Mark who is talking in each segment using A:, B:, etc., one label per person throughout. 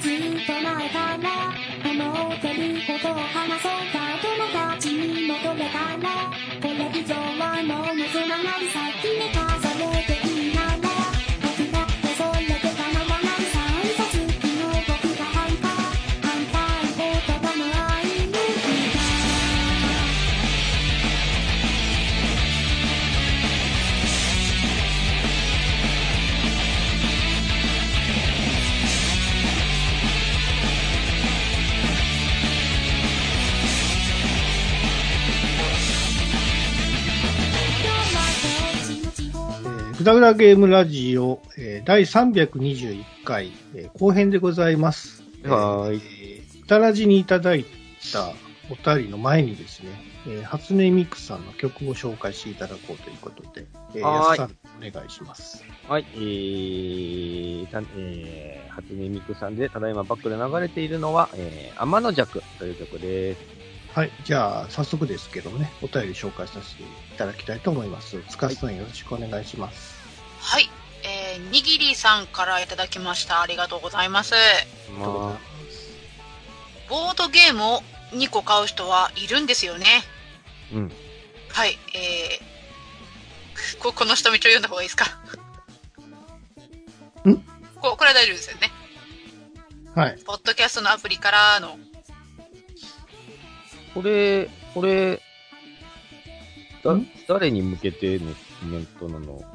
A: ずっと前から思ってることを話そうか。
B: ぐだぐだゲームラジオ、えー第321回、えー後編でございます。
C: はーい
B: えー。歌ラジにいただいたお便りの前にですね、えー初音ミクさんの曲を紹介していただこうということで、えー、
C: はーい
B: やすさんお願いします。
C: はい、えー、たえー、初音ミクさんで、ただいまバックで流れているのは、えー、天の弱という曲です。
B: はい。じゃあ、早速ですけどね、お便り紹介させていただきたいと思います。つかさんよろしくお願いします。
D: はい。えー、にぎりさんからいただきました。ありがとうございます。
C: ま
D: ボードゲームを2個買う人はいるんですよね。
C: あ、うん。
D: はい。えー、ここの下道を読んだ方がいいですか？
B: ん？
D: ここれは大丈夫ですよね。
B: はい。
D: ポッドキャストのアプリからの。
C: これ、これ、だ
B: ん、
C: 誰に向けてのコメントなの？
D: え、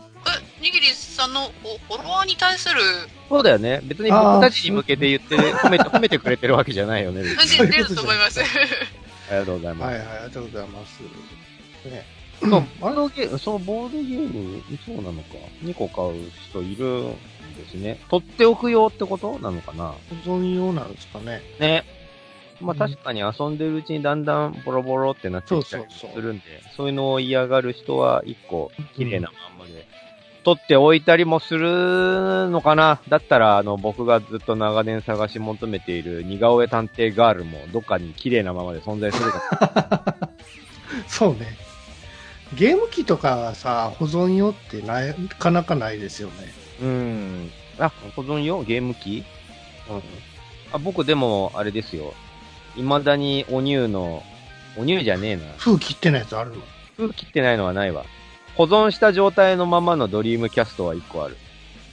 D: にぎりさんのフォロワーに対する、
C: そうだよね。別に僕たちに向けて言って、褒めて、褒めてくれてるわけじゃないよね。
D: 出ると思います。
C: ありがとうございます。
B: はいはい、ありがとうございます。ね。
C: そう、ボードゲーム、そう、ボードゲーム、そうなのか。2個買う人いるんですね。取っておく用ってことなのかな
B: 保存用なんですかね。
C: ね。まあ
B: うん
C: 確かに遊んでるうちにだんだんボロボロってなってきたりするんで、そういうのを嫌がる人は1個綺麗なまんまで、取っておいたりもするのかなだったら、あの、僕がずっと長年探し求めている似顔絵探偵ガールもどっかに綺麗なままで存在するかも。
B: そうね。ゲーム機とかはさ、保存用ってななかなかないですよね。
C: うん。あ、保存用ゲーム機？
B: うん。
C: あ、僕でも、あれですよ。未だにお乳の、お乳じゃねえな。
B: 封切ってないやつあるの？
C: 封切ってないのはないわ。保存した状態のままのドリームキャストは1個ある。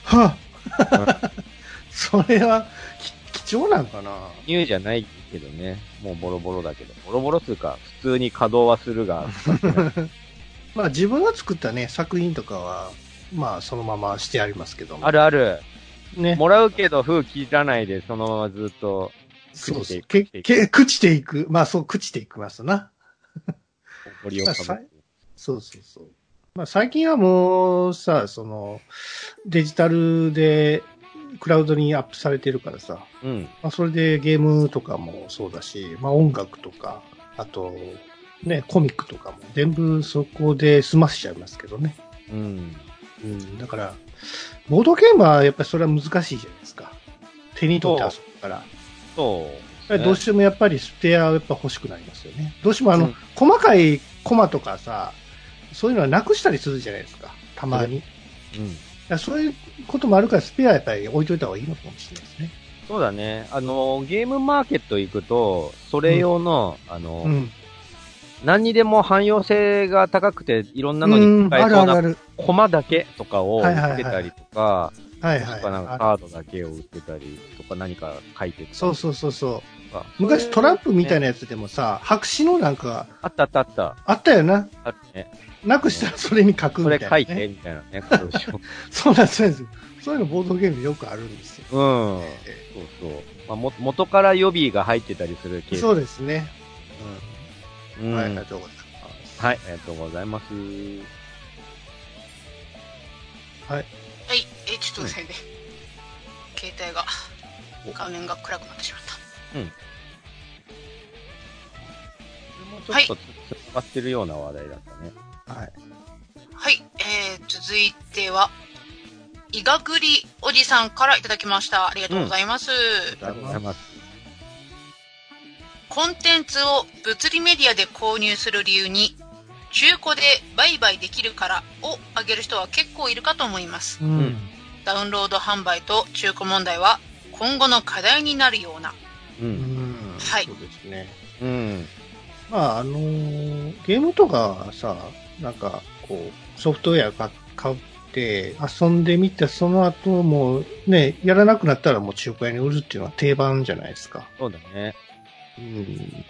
B: はぁ それはき貴重なんかな？
C: ニューじゃないけどね。もうボロボロだけど。ボロボロつうか、普通に稼働はするが、
B: まあ自分が作ったね、作品とかは、まあそのまましてありますけども
C: あるある。
B: ね。
C: もらうけど封切らないで、そのままずっと、
B: そうそう。け、
C: いく
B: け、朽ちていく。まあそう、朽ちていきますな。
C: 森をかぶ
B: まあそうそうそう。まあ最近はもうさ、その、デジタルで、クラウドにアップされてるからさ、
C: うん。
B: まあ、それでゲームとかもそうだし、まあ、音楽とか、あと、ね、コミックとかも全部そこで済ませちゃいますけどね。
C: うん。
B: うん、だから、ボードゲームはやっぱりそれは難しいじゃないですか。手に取って遊ぶから。
C: そう、
B: やっぱりどうしてもやっぱりスペアはやっぱ欲しくなりますよね。どうしてもあの、
C: うん
B: 細かいコマとかさ、そういうのはなくしたりするじゃないですか。たまに。
C: うん。
B: らそういうこともあるからスペアはやっぱり置いといた方がいいのかもしれないですね。
C: そうだね。あの、ゲームマーケット行くと、それ用の、あの、
B: うん。
C: 何にでも汎用性が高くて、いろんなの
B: うん、
C: に使えそうな。コマだけとかを売
B: はいはいはい
C: ってたりとか、
B: はいはい
C: もしくはなんか
B: はい。
C: カードだけを売ってたりとか何か書いてたり
B: そうそうそうそう。昔トランプみたい
C: な。
B: なやつでもさ、白紙のなんか
C: あったあったあった。
B: あったよな。
C: あるね。
B: なくしたらそれに書く
C: それ
B: みたいな、ね。
C: 書いて、みたいなね。
B: そうなんですそうなんです。そういうのボードゲームよくあるんですよ。
C: うん。
B: え
C: そうそう。まあ、も元から予備が入ってたりするケース。
B: えそうですね。
C: うん。
B: はい、あ
C: はい、
B: りがとうございます。
C: ありがとうございます。
B: はい。
D: はい。え、ちょっと待ってね。携帯が、画面が暗くなってしまった。
C: もうちょっとつつまってるような話題だったね。
B: はい。
D: はい。えー、続いては、いがぐりおじさんからいただきました。ありがとうございます。
C: ありがとうございます。
D: コンテンツを物理メディアで購入する理由に、中古で売買できるからを挙げる人は結構いるかと思います。
B: うん。
C: ん
D: ダウンロード販売と中古問題は今後の課題になるような。
C: う。
B: うんん。
D: はい
B: そうですね。
C: うん。
B: まあ、あのーゲームとかさ、なんか、こう、ソフトウェアが買って、遊んでみて、その後もうね、やらなくなったらもう中古屋に売るっていうのは定番じゃないですか。
C: そうだね。
B: うん。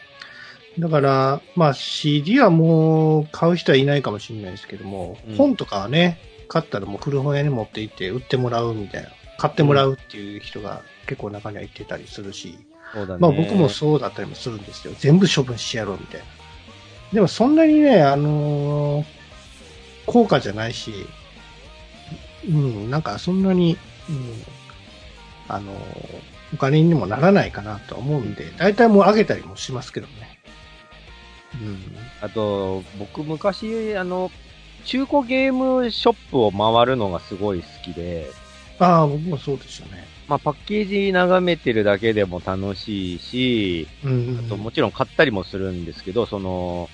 B: だから、まあ CD はもう買う人はいないかもしれないですけども、
C: うん
B: 本とかはね、買ったらもう古本屋に持って行って売ってもらうみたいな、買ってもらうっていう人が結構中にはいてたりするし、
C: そうだね。
B: まあ僕もそうだったりもするんですよ。全部処分してやろうみたいな。でもそんなにね、あのー高価じゃないし、うん、なんかそんなに、うん、あのーお金にもならないかなとは思うんで、大体もう上げたりもしますけどね。うん。
C: あと、僕昔、あの、中古ゲームショップを回るのがすごい好きで、
B: ああ、僕もそうですよね。
C: まあパッケージ眺めてるだけでも楽しいし、
B: うん、うん。
C: あともちろん買ったりもするんですけど、その、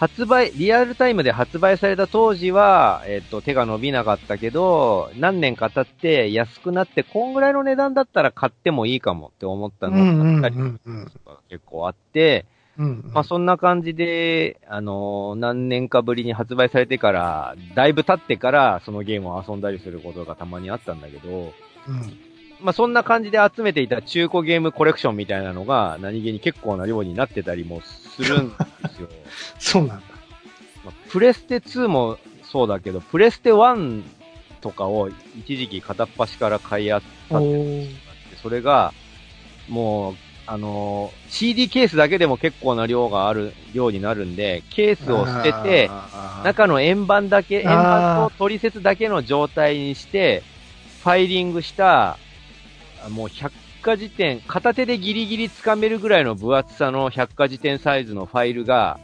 C: 発売、リアルタイムで発売された当時は、えっ、と、手が伸びなかったけど、何年か経って安くなって、こんぐらいの値段だったら買ってもいいかもって思ったのが結構あって、
B: うん、
C: まあそんな感じで、あのー何年かぶりに発売されてから、だいぶ経ってからそのゲームを遊んだりすることがたまにあったんだけど、
B: うん。
C: まあそんな感じで集めていた中古ゲームコレクションみたいなのが何気に結構な量になってたりもするんですよ。
B: そうなんだ。
C: まあ、プレステ2もそうだけど、プレステ1とかを一時期片っ端から買いあったて
B: ー
C: それが、もう、あのー CD ケースだけでも結構な量がある、量になるんで、ケースを捨てて、中の円盤だけ、円盤と取説だけの状態にして、ファイリングした、あもう百科事典、片手でギリギリ掴めるぐらいの分厚さの百科事典サイズのファイルが、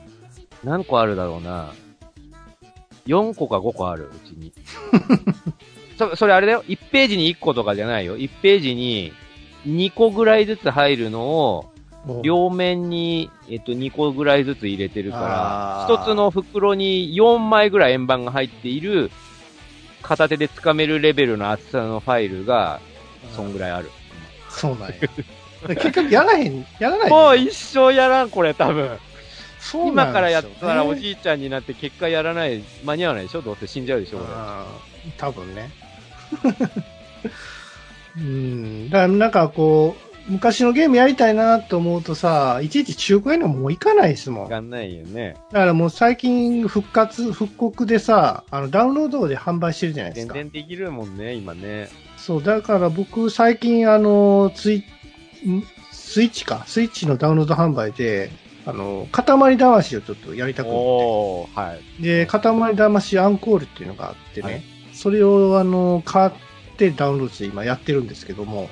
C: 何個あるだろうな。4個か5個ある、うちに。そそれあれだよ。1ページに1個とかじゃないよ。1ページに2個ぐらいずつ入るのを、両面に、えっと、2個ぐらいずつ入れてるから、
B: あー
C: 一つの袋に4枚ぐらい円盤が入っている、片手で掴めるレベルの厚さのファイルが、そんぐらいある。
B: そうなんや。結局やらへん、やらない
C: もう一生やらん、これ多分。
B: そうなん
C: 今からやったらおじいちゃんになって結果やらない、間に合わないでしょ？どうせ死んじゃうでしょこれ。
B: 多分ね。うん。だからなんかこう、昔のゲームやりたいなと思うとさ、いちいち中古へのもう行かないですもん。だ
C: わかんないよね。
B: からもう最近復活、復刻でさ、あのダウンロードで販売してるじゃないですか。
C: 全然できるもんね、今ね。
B: そう、だから僕最近あの、ツイ、ん？スイッチか、スイッチのダウンロード販売で、あの、塊魂をちょっとやりたくて。
C: おー、はい。
B: で、塊魂アンコールっていうのがあってね、
C: はい。
B: それをあの、買ってダウンロードして今やってるんですけども、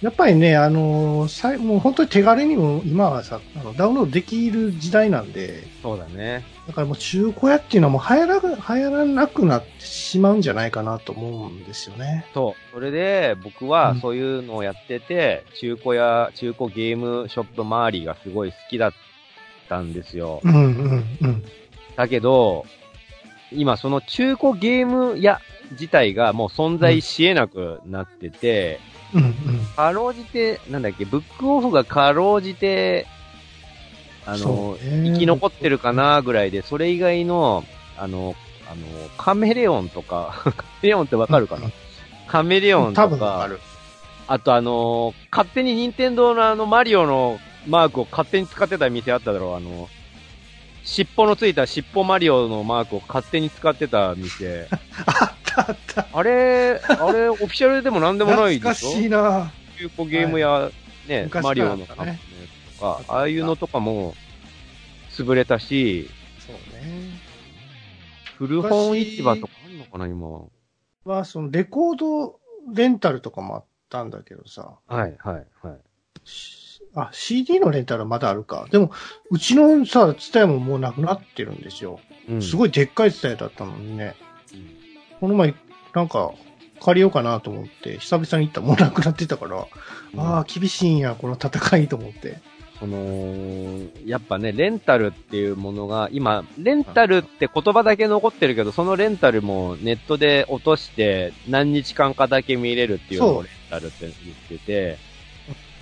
B: やっぱりね、あの、さいもう本当に手軽にも今はさ、あのダウンロードできる時代なんで、
C: そうだね。
B: だからもう中古屋っていうのはもう流行ら、流行らなくなってしまうんじゃないかなと思うんですよね。
C: そう。それで、僕
B: うん
C: はそういうのをやってて、中古や、中古ゲームショップ周りがすごい好きだったんですよ。
B: うんうんうん。
C: だけど、今その中古ゲーム屋自体がもう存在し得なくなってて、
B: うんうん。
C: かろうじて、なんだっけ、ブックオフがかろうじて、あの生き残ってるかなぐらいで、それ以外の、あの、あの、カメレオンとか、カメレオンってわかるかな、
B: うん
C: カメレオンと
B: か。
C: あとあの、勝手に任天堂のあのマリオのマークを勝手に使ってた店あっただろう、あの、尻尾のついた尻尾マリオのマークを勝手に使ってた店。
B: あ ったあった。
C: あれ、あれ、オフィシャルでもなんでもない
B: 懐か
C: でしょ？
B: しいな
C: 中古ゲームや、ね、
B: 昔
C: マリオのカップとか、ああいうのとかも、潰れたし、
B: そうね。
C: 古本市場とかあんのかな、今。
B: は、そのレコードレンタルとかもあったんだけどさ。
C: はい、はい、はい。
B: しあ、CD のレンタルはまだあるか。でも、うちのさ、ツタヤももうなくなってるんですよ。
C: うん、
B: すごいでっかいツタヤだったのにね。
C: うん
B: この前、なんか、借りようかなと思って、久々に行ったらもうなくなってたから、ああ、厳しいんや、この戦いと思って。
C: その、やっぱね、レンタルっていうものが、今、レンタルって言葉だけ残ってるけど、そのレンタルもネットで落として何日間かだけ見れるっていうのをレンタルって言ってて、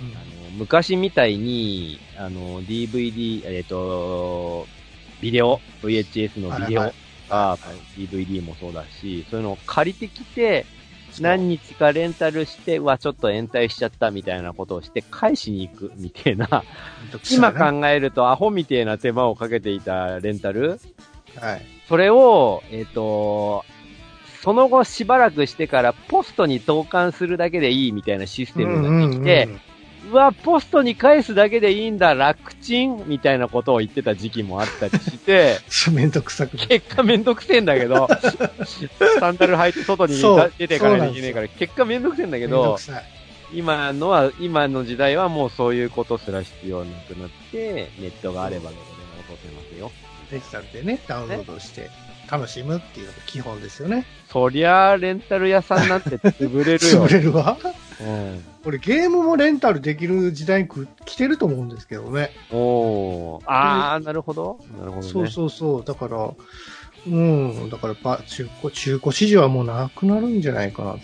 C: あの昔みたいに、あの、DVD、えっ、と、ビデオ、VHS のビデオ
B: はい
C: が、
B: はい
C: DVD もそうだし、そういうのを借りてきて、何日かレンタルして、うわ、ちょっと延滞しちゃったみたいなことをして、返しに行くみたいな、今
B: か、
C: 考えるとアホみたいな手間をかけていたレンタル。
B: はい。
C: それを、えっ、と、その後しばらくしてからポストに投函するだけでいいみたいなシステムができて、うわ、ポストに返すだけでいいんだ、楽ちんみたいなことを言ってた時期もあったりして、
B: うん、めんどくさくて。
C: 結果めんどくせえんだけど、サンダル履いて外に出ていかないといけないから、結果めんどくせえんだけど。今のは、今の時代はもうそういうことすら必要なくなって、ネットがあればどこでも落とせますよ。
B: デジタルでね、ダウンロードして楽しむっていうのが基本ですよね。
C: そりゃあ、レンタル屋さんなんて潰れるよ
B: 潰。れるわ。
C: うん。
B: 俺ゲームもレンタルできる時代にく来てると思うんですけどね。
C: おー。あー、なるほど。なるほどね。
B: そうそうそう。だから、うん。だからパ、中古、中古市場はもうなくなるんじゃないかな。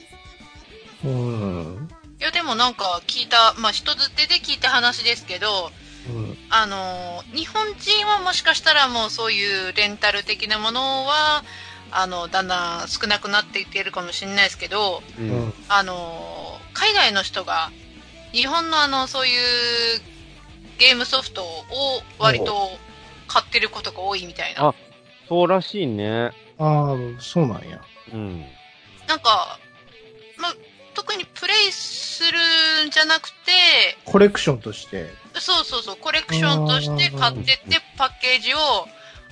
B: うん。
D: いや、でもなんか聞いた、まあ、人づてで聞いた話ですけど、
B: うん。
D: あのー、日本人はもしかしたらもうそういうレンタル的なものは、あの、だんだん少なくなっていってるかもしれないですけど、
C: う。
B: うんん。
D: あのー、海外の人が、日本のあの、そういうゲームソフトを割と買ってることが多いみたいな。
C: あそうらしいね。
B: ああ、そうなんや。
C: うん。
D: なんか、まあ、特にプレイするんじゃなくて、
B: コレクションとして。
D: そうそうそう、コレクションとして買ってって、パッケージを、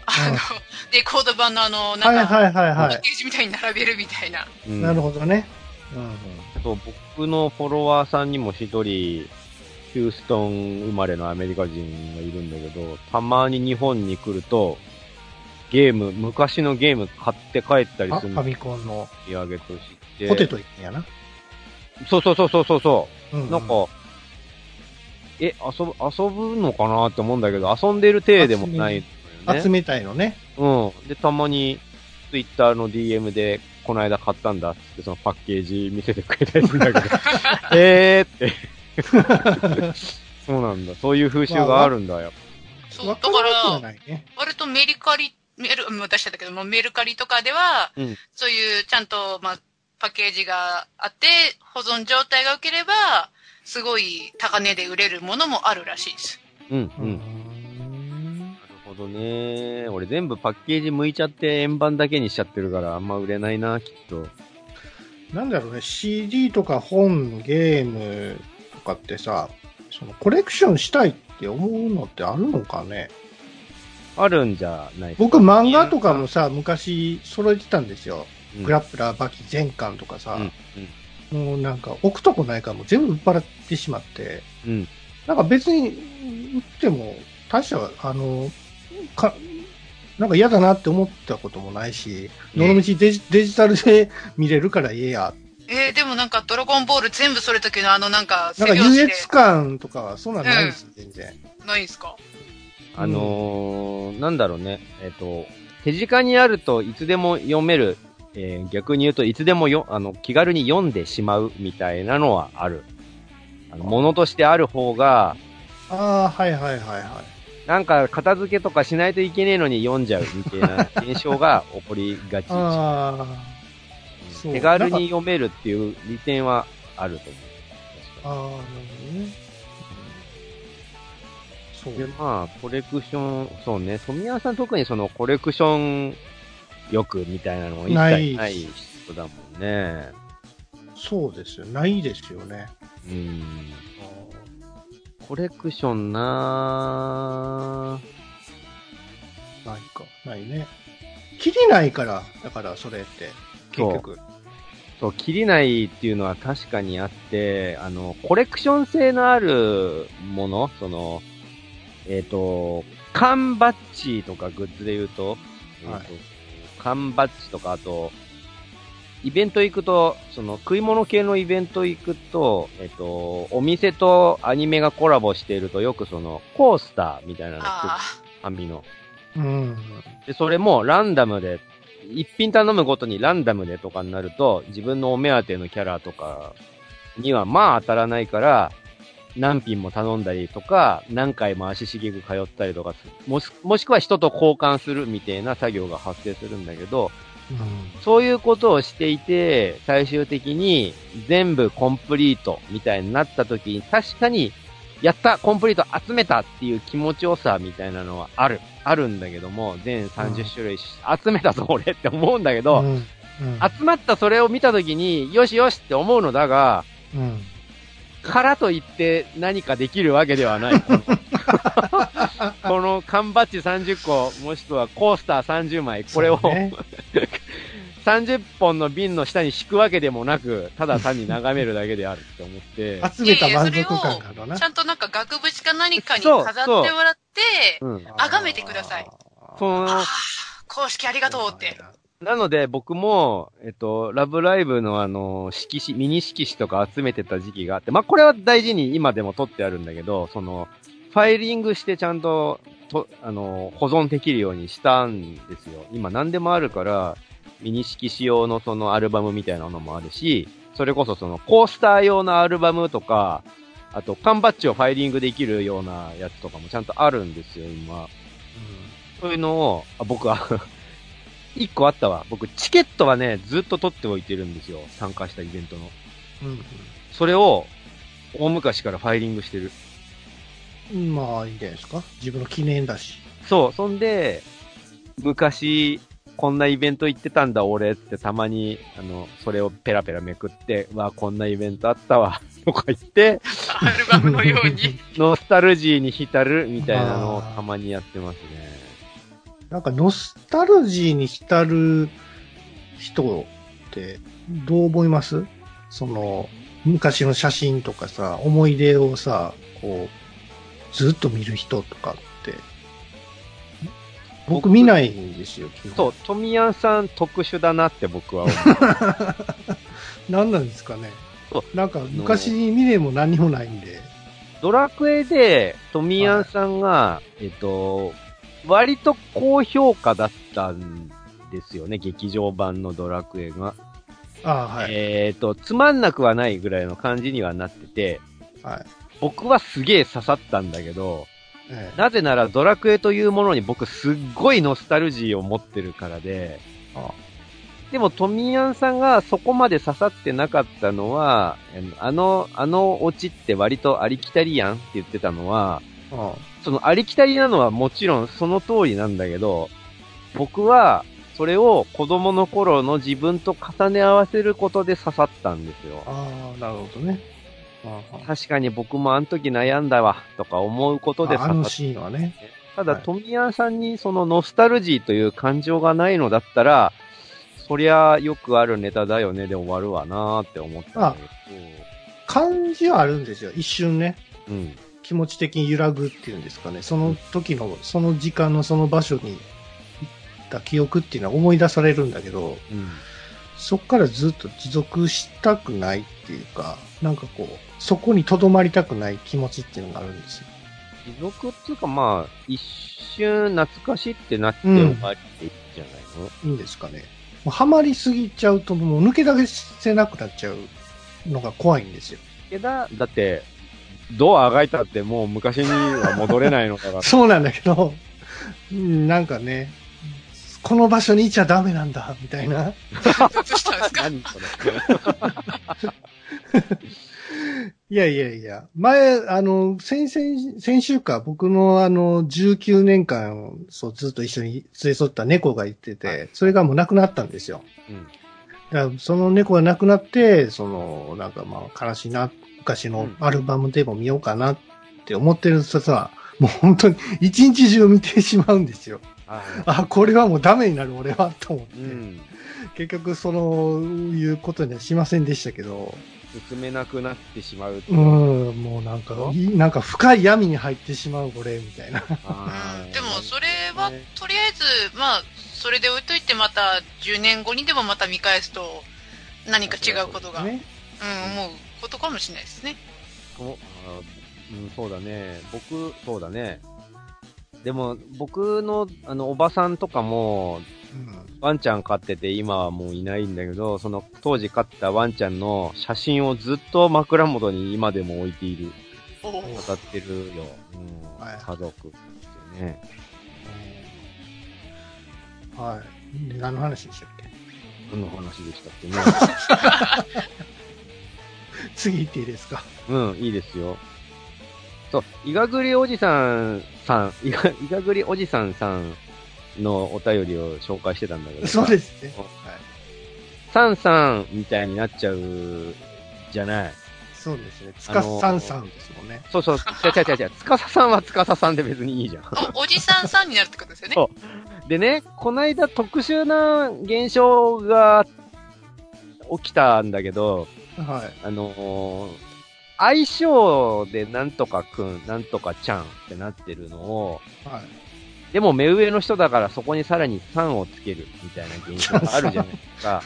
D: あの、レコード版のあの、なんか、
B: はいはいはいは
D: パッケージみたいに並べるみたいな。
C: うん
B: い。なるほどね。うん。
C: そう僕のフォロワーさんにも一人、ヒューストン生まれのアメリカ人がいるんだけど、たまに日本に来ると、ゲーム、昔のゲーム買って帰ったり
B: あ、
C: するの
B: ファミコンの
C: 土産として。
B: ポテトいんやな。
C: そうそうそうそうそうそう。
B: うん、
C: なんか、え、遊ぶ、遊ぶのかなって思うんだけど、遊んでる体でもないね。
B: 集めたいのね。
C: うん。で、たまに、ツイッターの DM で、この間買ったんだって、そのパッケージ見せてくれたりするんだけど、えーって。そうなんだ。そういう風習があるんだよ。
D: そう、だ
B: わ
D: か
B: から。
D: 割とメリカリ、メル、もう出しちゃったけども、メルカリとかでは、
C: うん
D: そういうちゃんと、まあ、パッケージがあって、保存状態が良ければ、すごい高値で売れるものもあるらしいです。
C: うん、うん。どね。俺全部パッケージ剥いちゃって円盤だけにしちゃってるから、あんま売れないな、きっと。
B: なんだろうね、CD とか本、ゲームとかってさ、そのコレクションしたいって思うのってあるのかね？
C: あるんじゃない
B: 僕漫画とかもさ、昔揃えてたんですよ。
C: うん
B: グラップラー、バキ全巻とかさ、
C: うん、
B: もうなんか置くとこないからもう全部売っ払ってしまって、
C: うん。うん。
B: なんか別に売っても大した、あの、か、なんか嫌だなって思ったこともないし、
C: うん
B: どのみちデジデジタルで見れるからええや。
D: えー、でもなんか、ドラゴンボール全部それ時のあのなんか、
B: なんか優越感とかはそんなんないです、全然。
D: ないんすか？
C: あのーなんだろうね。えっ、と、手近にあるといつでも読める。えー逆に言うといつでもよ、あの、気軽に読んでしまうみたいなのはある。あの、ものとしてある方が、
B: ああ、はいはいはいは
C: なんか片付けとかしないといけねえのに読んじゃうみたいな現象が起こりがち 手軽に読めるっていう利点はあると思う。
B: ああ、なるほどね。そう。
C: で、まあ、コレクション、そうね、富山さん特にそのコレクション欲みたいなのが一切ない人だもんね。
B: そうですよ。ないですよね。
C: うん。コレクションなぁ。
B: ないか。ないね。切りないから、だからそれって。結局。
C: そう、切りないっていうのは確かにあって、あの、コレクション性のあるもの、その、えっ、と、缶バッジとかグッズで言うと、えーと
B: はい
C: 缶バッジとか、あと、イベント行くと、その食い物系のイベント行くと、えっと、お店とアニメがコラボしているとよくそのコースターみたいなのが
D: あ
C: ファミの。
B: うん。
C: で、それもランダムで、一品頼むごとにランダムでとかになると、自分のお目当てのキャラとかにはまあ当たらないから、何品も頼んだりとか、何回も足しげく通ったりとかするもし、もしくは人と交換するみたいな作業が発生するんだけど、
B: うん。
C: そういうことをしていて、最終的に全部コンプリートみたいになった時に、確かに、やったコンプリート集めたっていう気持ちよさみたいなのはある。あるんだけども、全30種類し、集めたぞ俺って思うんだけど、
B: うん。うん
C: 集まったそれを見た時に、よしよしって思うのだが、
B: うん。
C: からといって何かできるわけではない。この缶バッジ30個、もしくはコースター30枚、これを、
B: ね
C: 30本の瓶の下に敷くわけでもなく、ただ単に眺めるだけであるって思って、
B: 集めた満足感があるな
D: ち。ゃんとなんか額縁か何かに飾ってもらって、
C: うん。
D: 崇めてください
C: その
D: 公式ありがとうって。。
C: なので僕も、えっと、ラブライブのあの、色紙、ミニ色紙とか集めてた時期があって、まあ、これは大事に今でも取ってあるんだけど、その、ファイリングしてちゃんと、と、あの、保存できるようにしたんですよ。今何でもあるから、ミニ色紙用のそのアルバムみたいなのもあるし、それこそそのコースター用のアルバムとか、あと缶バッジをファイリングできるようなやつとかもちゃんとあるんですよ、今。そういうのを、あ僕は、一個あったわ。僕、チケットはね、ずっと取っておいてるんですよ。参加したイベントの。
B: うん
C: それを、大昔からファイリングしてる。
B: うん。まあ、いいんじゃないですか。自分の記念だし。
C: そう、そんで、昔、こんなイベント行ってたんだ、俺ってたまに、あの、それをペラペラめくって、わあ、こんなイベントあったわ、とか言って、
D: アルバムのように。
C: ノスタルジーに浸るみたいなのをたまにやってますね。
B: なんか、ノスタルジーに浸る人って、どう思います？その、昔の写真とかさ、思い出をさ、こう、ずっと見る人とかって。僕
C: 僕
B: 見ないんですよ、
C: そう、富谷さん特殊だなって僕は思う。
B: 何なんですかね
C: そ。
B: なんか、昔に見れも何にもないんで。
C: ドラクエで、富谷さんが、えっと、割と高評価だったんですよね、劇場版のドラクエが。
B: ああ、はい。
C: えっと、つまんなくはないぐらいの感じにはなってて、
B: はい。
C: 僕はすげえ刺さったんだけど、
B: ええ
C: なぜならドラクエというものに僕すっごいノスタルジーを持ってるからで、
B: あ
C: でも、トミヤンさんがそこまで刺さってなかったのは、あの、あのオチって割とありきたりやんって言ってたのは、
B: あ
C: そのありきたりなのはもちろんその通りなんだけど、僕はそれを子供の頃の自分と重ね合わせることで刺さったんですよ。
B: ああ、なるほどね。ああ
C: 確かに僕もあの時悩んだわ、とか思うことで
B: ああの
C: 刺さっ
B: シーンはね。
C: ただ、
B: はい
C: 富谷さんにそのノスタルジーという感情がないのだったら、そりゃよくあるネタだよねで終わるわなーって思ったんだけ
B: 感じはあるんですよ。一瞬ね。
C: ど。うん。
B: 気持ち的に揺らぐっていうんですかね。その時の、その時間のその場所に行った記憶っていうのは思い出されるんだけど、
C: うん。
B: そこからずっと持続したくないっていうか、なんかこう、そこに留まりたくない気持ちっていうのがあるんですよ。
C: 持続っていうかまあ、一瞬懐かしってなって終わりでいいんじゃないの、
B: いいんですかね。もうハマりすぎちゃうともう抜け出せなくなっちゃうのが怖いんですよ。
C: けど、だって、どうあがいたってもう昔には戻れないのだから。
B: そうなんだけど、うんなんかね、この場所にいちゃダメなんだ、みたいな。
D: どうしたんですか
C: 何それ。
B: いやいやいや、前、あの、先々、先週か、僕のあの、19年間、そう、ずっと一緒に連れ添った猫がいてて、それがもう亡くなったんですよ。
C: うん。
B: だその猫が亡くなって、その、なんかまあ、悲しいな、昔の
C: うん
B: アルバムでも見ようかなって思ってるとさ、もう本当に一日中見てしまうんですよ。
C: あ
B: あ、これはもうダメになる俺は、と思って。
C: うん。
B: 結局、その、いうことにはしませんでしたけど、
C: 進めなくなってしまう
B: う
C: いう。
B: ん、もうなんか、いなんか深い闇に入ってしまう、これ、みたいな。
C: あー
D: でもそれは
C: ね
D: とりあえずまあそれで置いといてまた10年後にでもまた見返すと何か違うことが、
B: ね。
D: うん、思うことかもしれないですね。
C: おあうん、そうだね。僕、そうだね。でも、僕の、あの、おばさんとかも、
B: うん。
C: ワンちゃん飼ってて、今はもういないんだけど、その当時飼ったワンちゃんの写真をずっと枕元に今でも置いている。
D: おお
C: 語ってるよ。うん。
B: はい
C: 家族ってね。
B: はい。で何の話でしたっけ？
C: 何の話でしたっけね。
B: 次行っていいですか？
C: うん、いいですよ。そう、いがぐりおじさんさん、いが、いがぐりおじさんさんのお便りを紹介してたんだけど。
B: そうですね。
C: お
B: はい。
C: さんさんみたいになっちゃうじゃない。
B: そうですね。つかさんさんですもんね。
C: そうそう、違う違う違う違う。つかささんはつかささんで別にいいじゃん。
D: おおじさんさんになるってことですよね。
C: そうでね、こないだ特殊な現象が起きたんだけど、
B: はい。
C: あのー相性でなんとかくん、なんとかちゃんってなってるのを、
B: はい。
C: でも目上の人だからそこにさらに3をつけるみたいな現象があるじゃないですか。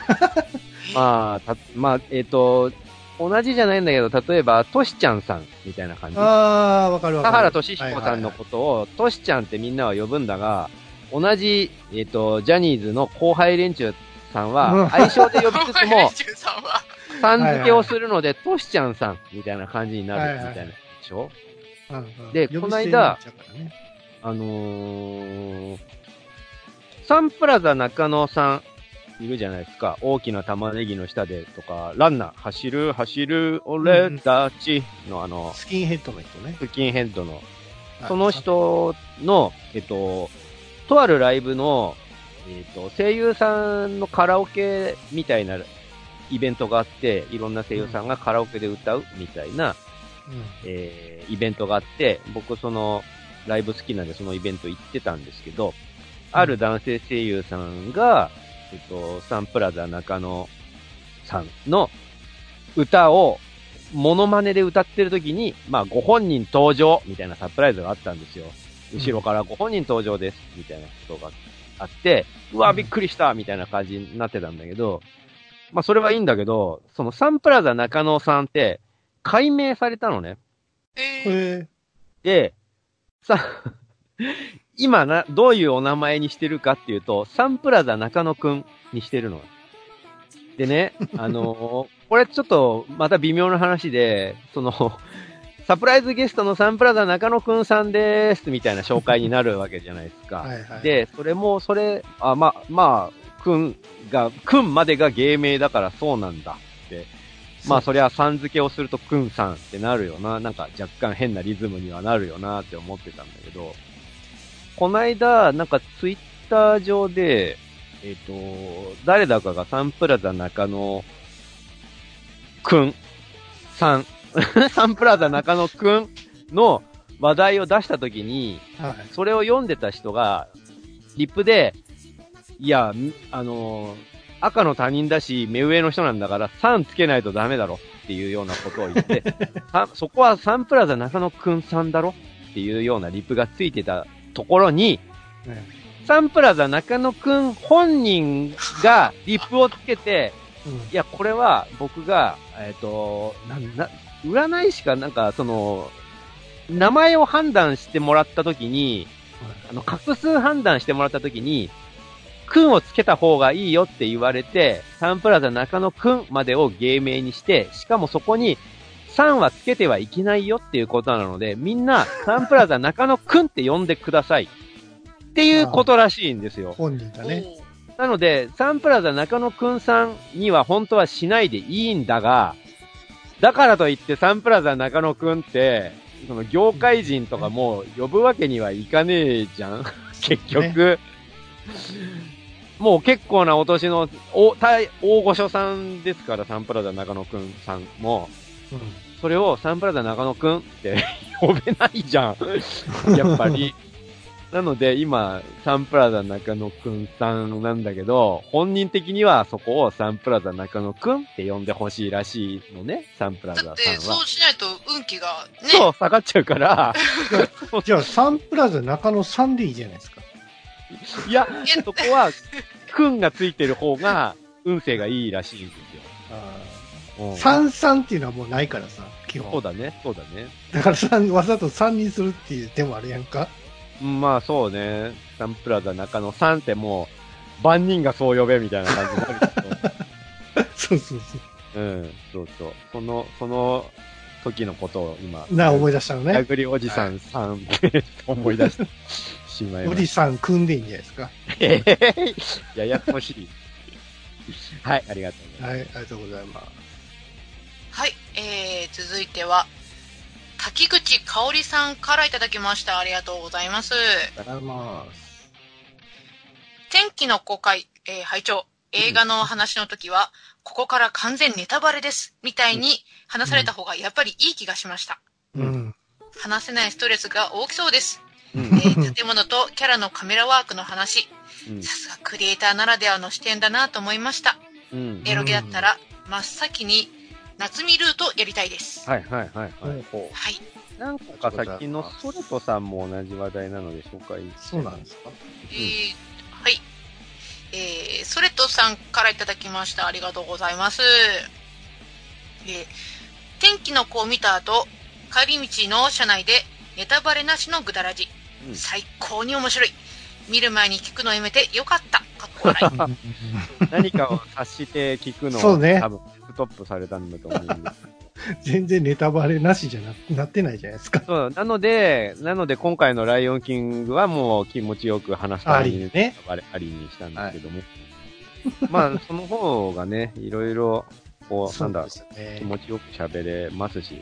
C: まあ、た、まあ、えっ、と、同じじゃないんだけど、例えば、としちゃんさんみたいな感じ。
B: ああ、わかるわかる。
C: 田原俊彦さんのことを、としちゃんってみんなは呼ぶんだが、同じ、えっ、と、ジャニーズの後輩連中さん
B: うん
C: は、愛称で呼びつつも、
D: さん
C: 付けをするので、としちゃんさんみたいな感じになるみたいなでしょ？でこの間
B: ね
C: あのー、サンプラザ中野さん、いるじゃないですか。大きな玉ねぎの下でとか、ランナー、走る、走る、俺たちのあの、
B: スキンヘッドの人ね。
C: スキンヘッドの、
B: はい
C: その。人の、えっと、とあるライブの、えっと、声優さんのカラオケみたいなイベントがあって、いろんな声優さんがカラオケで歌うみたいな、
B: うん。
C: えーイベントがあって、僕そのライブ好きなんでそのイベント行ってたんですけど、ある男性声優さんが、えっと、サンプラザ中野さんの歌をモノマネで歌ってる時に、まあご本人登場みたいなサプライズがあったんですよ。後ろからご本人登場ですみたいなことがあって、うわ、
B: うん。
C: びっくりしたみたいな感じになってたんだけど、まあそれはいいんだけど、そのサンプラザ中野さんって解明されたのね。
D: えー、
B: へ
C: で、さ、今な、どういうお名前にしてるかっていうと、サンプラザ中野くんにしてるの。でね、あのーこれちょっとまた微妙な話で、その、サプライズゲストのサンプラザ中野くんさんです、みたいな紹介になるわけじゃないですか。
B: はいはい。、
C: で、それも、それ、あ、ま、まあ、くんが、くんまでが芸名だからそうなんだって。まあ、そりゃ、さん付けをするとくんさんってなるよな。なんか若干変なリズムにはなるよなって思ってたんだけど、こないだ、なんかツイッター上で、えっ、と、誰だかがサンプラザ中野くんさん、サンプラザ中野くんの話題を出したときに、
B: はい。
C: それを読んでた人が、リップで、いや、みあのー赤の他人だし、目上の人なんだから、3つけないとダメだろっていうようなことを言って、さそこはサンプラザ中野くんさんだろっていうようなリップがついてたところに、
B: ね
C: サンプラザ中野くん本人が リップをつけて、
B: うん。
C: いや、これは僕が、えっ、と、なん、な、占い師かなんか、その、名前を判断してもらったときに、あの、画数判断してもらったときに、くんをつけた方がいいよって言われて、サンプラザ中野くんまでを芸名にして、しかもそこに、3はつけてはいけないよっていうことなので、みんな、サンプラザ中野くんって呼んでください。っていうことらしいんですよ。
B: 本人がね。
C: なので、サンプラザ中野くんさんには本当はしないでいいんだが、だからといってサンプラザ中野くんって、その業界人とかもう呼ぶわけにはいかねえじゃん 結局。もう結構なお年の大大大御所さんですから、サンプラザ中野くんさんも。
B: うん
C: それをサンプラザ中野くんって 呼べないじゃん。やっぱり。なので今、サンプラザ中野くんさんなんだけど、本人的にはそこをサンプラザ中野くんって呼んでほしいらしいのね、サンプラザさん
D: だって、そ
C: は。
D: うしないと運気がね、
C: そう、下がっちゃうから、
B: じゃあ、サンプラザ中野さんでいいじゃないですか。
C: いや、そこは、くんがついてる方が運勢がいいらしいんですよ。うん
B: 三三っていうのはもうないからさ、基本。
C: そうだね、そうだね。
B: だから三わざと三にするっていう手もあるやんか。
C: うんまあそうね、サンプラザ中の3ってもう、万人がそう呼べみたいな感じになるけ
B: そうそうそ
C: ど、うん、そうそう。その、その時のことを今、
B: う。なあ、思い出したのね。
C: やぐりおじさん3って思い出してしまいまし
B: おじさん組んでいいんじゃないですか。
C: た。へへへややこしい。はい、ありがとうございます。
B: はい、ありがとうございます。
D: はい、えー、続いては、滝口香織さんからいただきました。ありがとうございます。
B: ありがとうございます。
D: 天気の公開、えー、拝聴映画の話の時は、ここから完全ネタバレです。みたいに話された方がやっぱりいい気がしました。
B: うん。
D: 話せないストレスが大きそうです。
C: うん
D: えー建物とキャラのカメラワークの話、
C: うん
D: さすがクリエイターならではの視点だなと思いました。
C: うん
D: エロゲだったら、真っ先に夏見ルートやりたいです。
C: はいはいはいはい。
B: ほうほう
D: はい。
C: なんかさっきのソレトさんも同じ話題なので紹介
B: そうなんですか？
D: えーはい。えー、ソレトさんからいただきました。ありがとうございます。えー天気の子を見た後、帰り道の車内でネタバレなしのぐだらじ。
C: うん
D: 最高に面白い。見る前に聞くのやめてよかった。かっこ笑い。
C: 何かを察して聞くのを
B: そうね
C: 多分ストップされたんだと思うんです。
B: 全然ネタバレなしじゃななってないじゃないですか。
C: そう、なので、なので今回のライオンキングはもう気持ちよく話すために
B: ありね。
C: ありにしたんですけども。まあ、その方がね、いろいろ、こう、なんだ気。持ちよく喋れますし。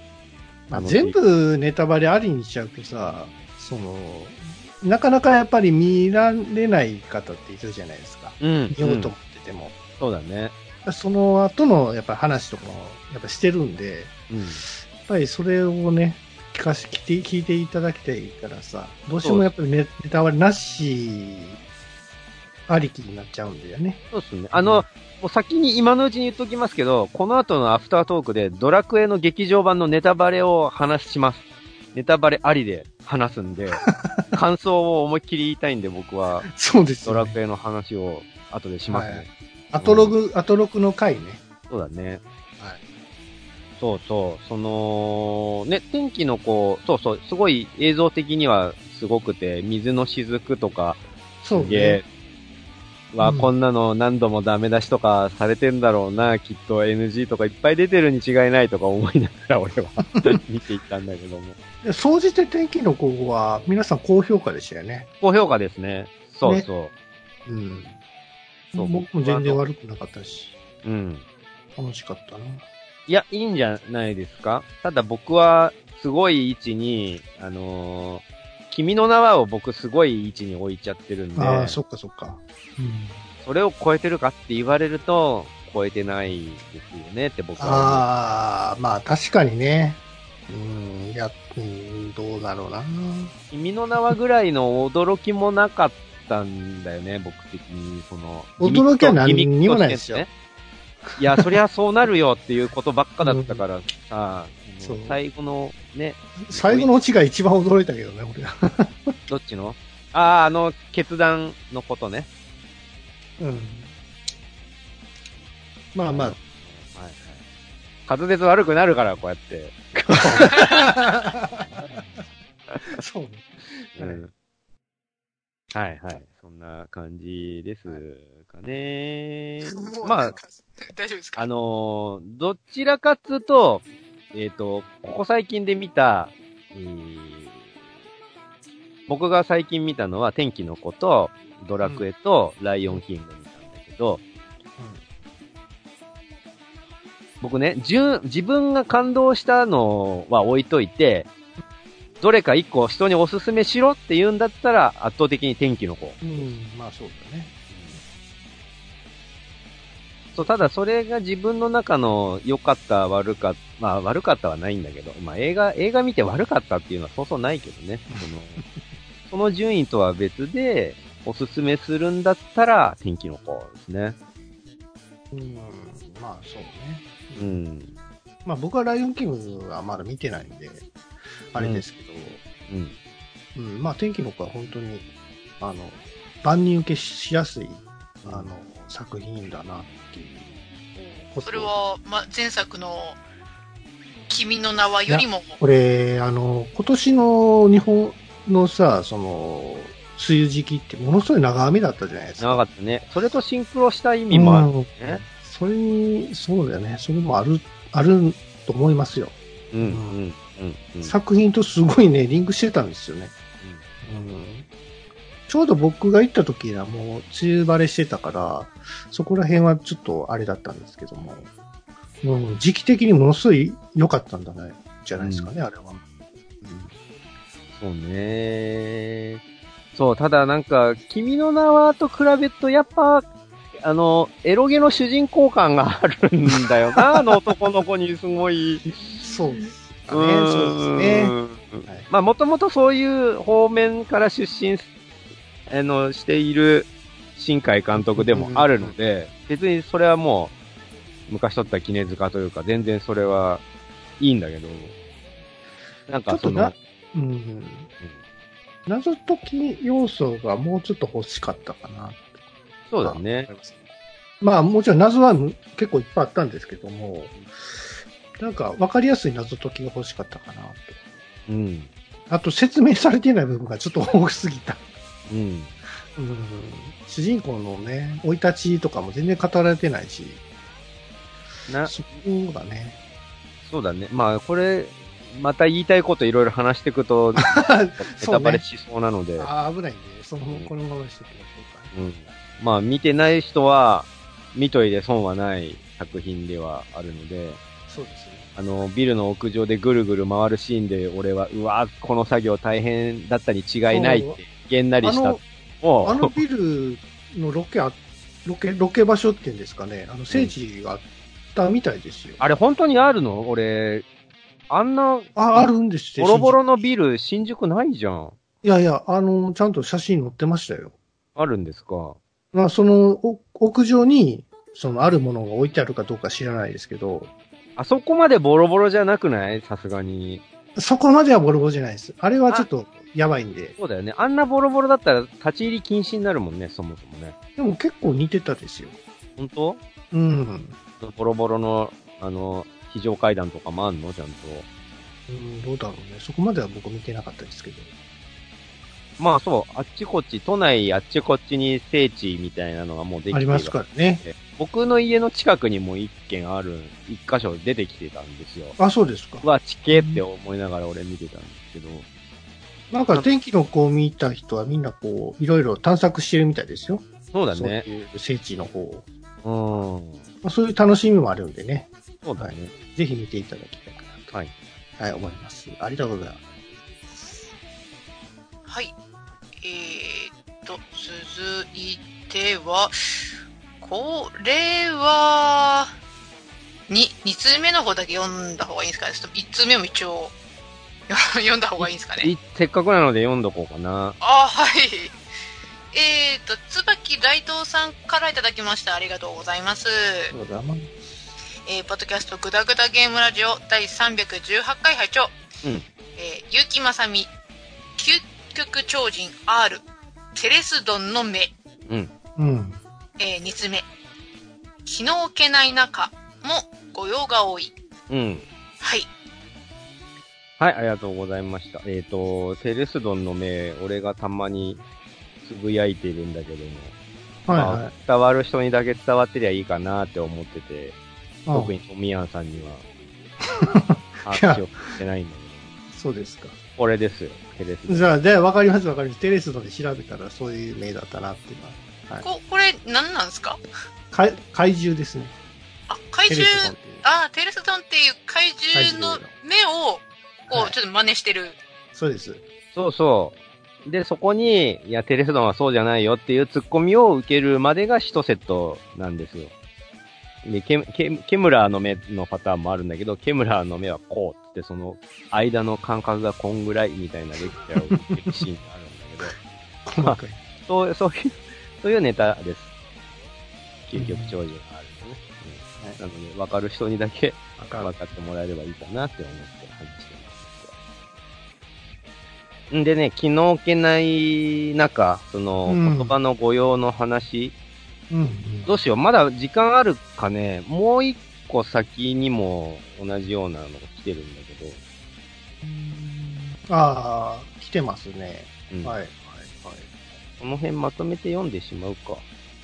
B: まあ、全部ネタバレありにしちゃうとさ、その、なかなかやっぱり見られない方っているじゃないですか。
C: うん。
B: 見ようと思ってても。
C: そうだね。
B: その後のやっぱり話とかもやっぱしてるんで、や
C: うん。
B: っぱりそれをね、聞かし、聞いて、聞いていただきたいからさ、どうしてもやっぱりネネタバレなし、ありきになっちゃうんだよね。
C: そうですね。あの、もう先に今のうちに言っときますけど、この後のアフタートークでドラクエの劇場版のネタバレを話します。ネタバレありで話すんで、感想を思いっきり言いたいんで僕は
B: そうですよ、ね。
C: ドラクエの話を後でしますね。
B: はいアトログ、アトロクの回ね。
C: そうだね。
B: はい。
C: そうそう。その、ね、天気のこう、そうそう、すごい映像的にはすごくて、水の雫とか、
B: そうね。、
C: わ、
B: うん
C: こんなの何度もダメ出しとかされてんだろうな、きっと NG とかいっぱい出てるに違いないとか思いながら俺は 見ていったんだけども。
B: で総じて天気の子は皆さん高評価でしたよね。
C: 高評価ですね。そうそう。
B: うん。
C: そう
B: 僕も全然悪くなかったし、
C: うん。
B: 楽しかったな。
C: いや、いいんじゃないですかただ僕は、すごい位置に、あのー君の名はを僕すごい位置に置いちゃってるんで、
B: ああ、そっかそっか。うん。
C: それを超えてるかって言われると、超えてないですよねって僕は
B: ああ、まあ確かにね。うん、いや、うん、どうだろうな。
C: 君の名はぐらいの驚きもなかったんだよね、僕的に。その、
B: 驚きは何にもないですよ。
C: いや、そりゃそうなるよっていうことばっかだったからさ、
B: そう
C: 最後のね、
B: 最後のオチが一番驚いたけどね、俺は。
C: どっちの？ああ、あの、決断のことね。
B: うん。まあまあ、
C: はいはい。滑舌悪くなるから、こうやって。
B: そうね。
C: うん。はいはい。そんな感じですかね。まあ、
D: 大丈夫ですか？
C: あのーどちらかっつうと、えっ、と、ここ最近で見た、えー僕が最近見たのは天気の子と、ドラクエとライオンキング見たんだけど、僕ね、順、自分が感動したのは置いといて、どれか一個人におすすめしろって言うんだったら圧倒的に天気の子。
B: うん、まあそうだね。
C: そう、ただそれが自分の中の良かった、悪かった、まあ悪かったはないんだけど、まあ映画、映画見て悪かったっていうのはそうそうないけどね。その、その順位とは別で、おすすめするんだったら、天気の子ですね。
B: うん、まあそうね。
C: うん。
B: まあ僕はライオンキングはまだ見てないんで、あれですけど、
C: うん。
B: うん、まあ天気の子は本当に、あの、万人受けしやすい、あの、作品だなっていう。
D: それは、ま、前作の、君の名はよりも、
B: これ、あの、今年の日本のさ、その、梅雨時期ってものすごい長雨だったじゃないですか。
C: 長かったね。それとシンクロした意味もある
B: うん
C: ね。
B: それに、そうだよね。それもある、あると思いますよ。
C: うん、うん、うん、うん。
B: 作品とすごいね、リンクしてたんですよね。うんちょうど僕が行った時はもう梅雨晴れしてたから、そこら辺はちょっとあれだったんですけども、うん、時期的にものすごい良かったんだね、じゃないですかね、あれは。
C: そうね。そう、ただなんか、君の名はと比べると、やっぱ、あの、エロゲの主人公感があるんだよな、あの男の子にすごい。
B: そうですかね、そうですね。はい
C: まあ、もともとそういう方面から出身、あの、している新海監督でもあるので、別にそれはもう、昔撮った絹塚というか、全然それはいいんだけど、なんかその
B: ちょっとな、うん、謎解き要素がもうちょっと欲しかったかな。
C: そうだね。
B: まあもちろん謎はむ結構いっぱいあったんですけども、なんか分かりやすい謎解きが欲しかったかなと。
C: うん。
B: あと説明されてない部分がちょっと多すぎた。
C: うん。
B: うん、主人公のね、生い立ちとかも全然語られてないし、
C: な、
B: そこがね、
C: そうだね。まあ、これ、また言いたいこといろいろ話していくと、ネタバレしそうなので、
B: あー危ないんで、その、このままにしておきましょうか。
C: うん。まあ、見てない人は、見といて損はない作品ではあるので、
B: そうですね。
C: あの、ビルの屋上でぐるぐる回るシーンで、俺は、うわ、この作業大変だったに違いないって、げんなりした
B: あの。
C: も
B: あのビルのロケあ、ロケ、ロケ場所っていうんですかね、あの、聖地があったみたいですよ。
C: あれ本当にあるの？俺、あんな、
B: あ、あるんです
C: ボロボロ
B: 新
C: のビル、新宿ないじゃん。
B: 宿いやいや、あの、ちゃんと写真載ってましたよ。
C: あるんですか？
B: まあ、その、お屋上に、その、あるものが置いてあるかどうか知らないですけど、
C: あそこまでボロボロじゃなくない？さすがに。
B: そこまではボロボロじゃないです。あれはちょっと、やばいんで。
C: そうだよね。あんなボロボロだったら立ち入り禁止になるもんね、そもそもね。
B: でも結構似てたですよ。
C: 本当？
B: うん。
C: ボロボロの、あの、非常階段とかもあんの？ちゃんと。
B: うん、どうだろうね。そこまでは僕見てなかったですけど。
C: まあそう、あっちこっち、都内あっちこっちに聖地みたいなのがもうできて
B: ありますからね。
C: 僕の家の近くにも一軒ある、一箇所出てきてたんですよ。
B: あ、そうですか。
C: うわ、地形って思いながら俺見てたんですけど。
B: なんか天気の子を見た人はみんなこう、いろいろ探索してるみたいですよ。
C: そうだね
B: そう。いう聖地の方を。
C: うん。
B: まあ、そういう楽しみもあるんでね。
C: そうだね。
B: ぜひ見ていただきたいかなと。
C: はい。
B: はい、思います。ありがとうございます。
D: はい。えー、っと、続いては、これは、に、2通目の方だけ読んだ方がいいんですかねちょっと1通目も一応、読んだ方がいいんですかね？
C: いせっかくなので読んどこうかな。
D: あ、はい。えー、っと、椿大東さんからいただきました。ありがとうございます。
B: ありがとうございます。
D: えー、ポッドキャストグダグダゲームラジオ第318回拝聴。
C: うん
D: えー、結城まさみ、究極超人 R、テレスドンの目、
C: うん。
B: うん。
D: えー、2つ目。気の置けない中も御用が多い。
C: うん。
D: はい。
C: はい、ありがとうございました。えっ、と、テレスドンの目、俺がたまにつぶやいてるんだけども、
B: はいはい。
C: まあ、伝わる人にだけ伝わってりゃいいかなって思ってて、
B: あ
C: 特にトミヤンさんには、話をしてないんだけど、
B: そうですか。
C: これですよ、テレスドン。
B: じゃあ、で、わかりますわかります。テレスドで調べたらそういう名だったなっていうのは。はい。
D: こ、これ何なんですか？
B: 怪怪獣ですね。
D: あ、怪
B: テ
D: 獣。あ、テレスドンっていう怪獣の目を、こう、
B: はい
D: ちょっと真似してる。
B: そうです。
C: そうそう。で、そこに、いや、テレスドンはそうじゃないよっていうツッコミを受けるまでが一セットなんですよ。で、ケケケムラーの目のパターンもあるんだけど、ケムラーの目はこうって、その、間の間隔がこんぐらいみたいなレクチャーを受けるシーンがあるんだけど、
B: 細かい。
C: そう、そういう、そういうネタです。究極超人があるんでね。うんなので、わかる人にだけ
B: わかる
C: 分かってもらえればいいかなって思って話してます。んでね、気の置けない中、その、
B: うん
C: 言葉の誤用の話、
B: うんうん。
C: どうしよう。まだ時間あるかね。もう一個先にも同じようなのが来てるんだけど。
B: ああ、来てますね。
C: うん
B: はい、はい、はい。
C: この辺まとめて読んでしまうか。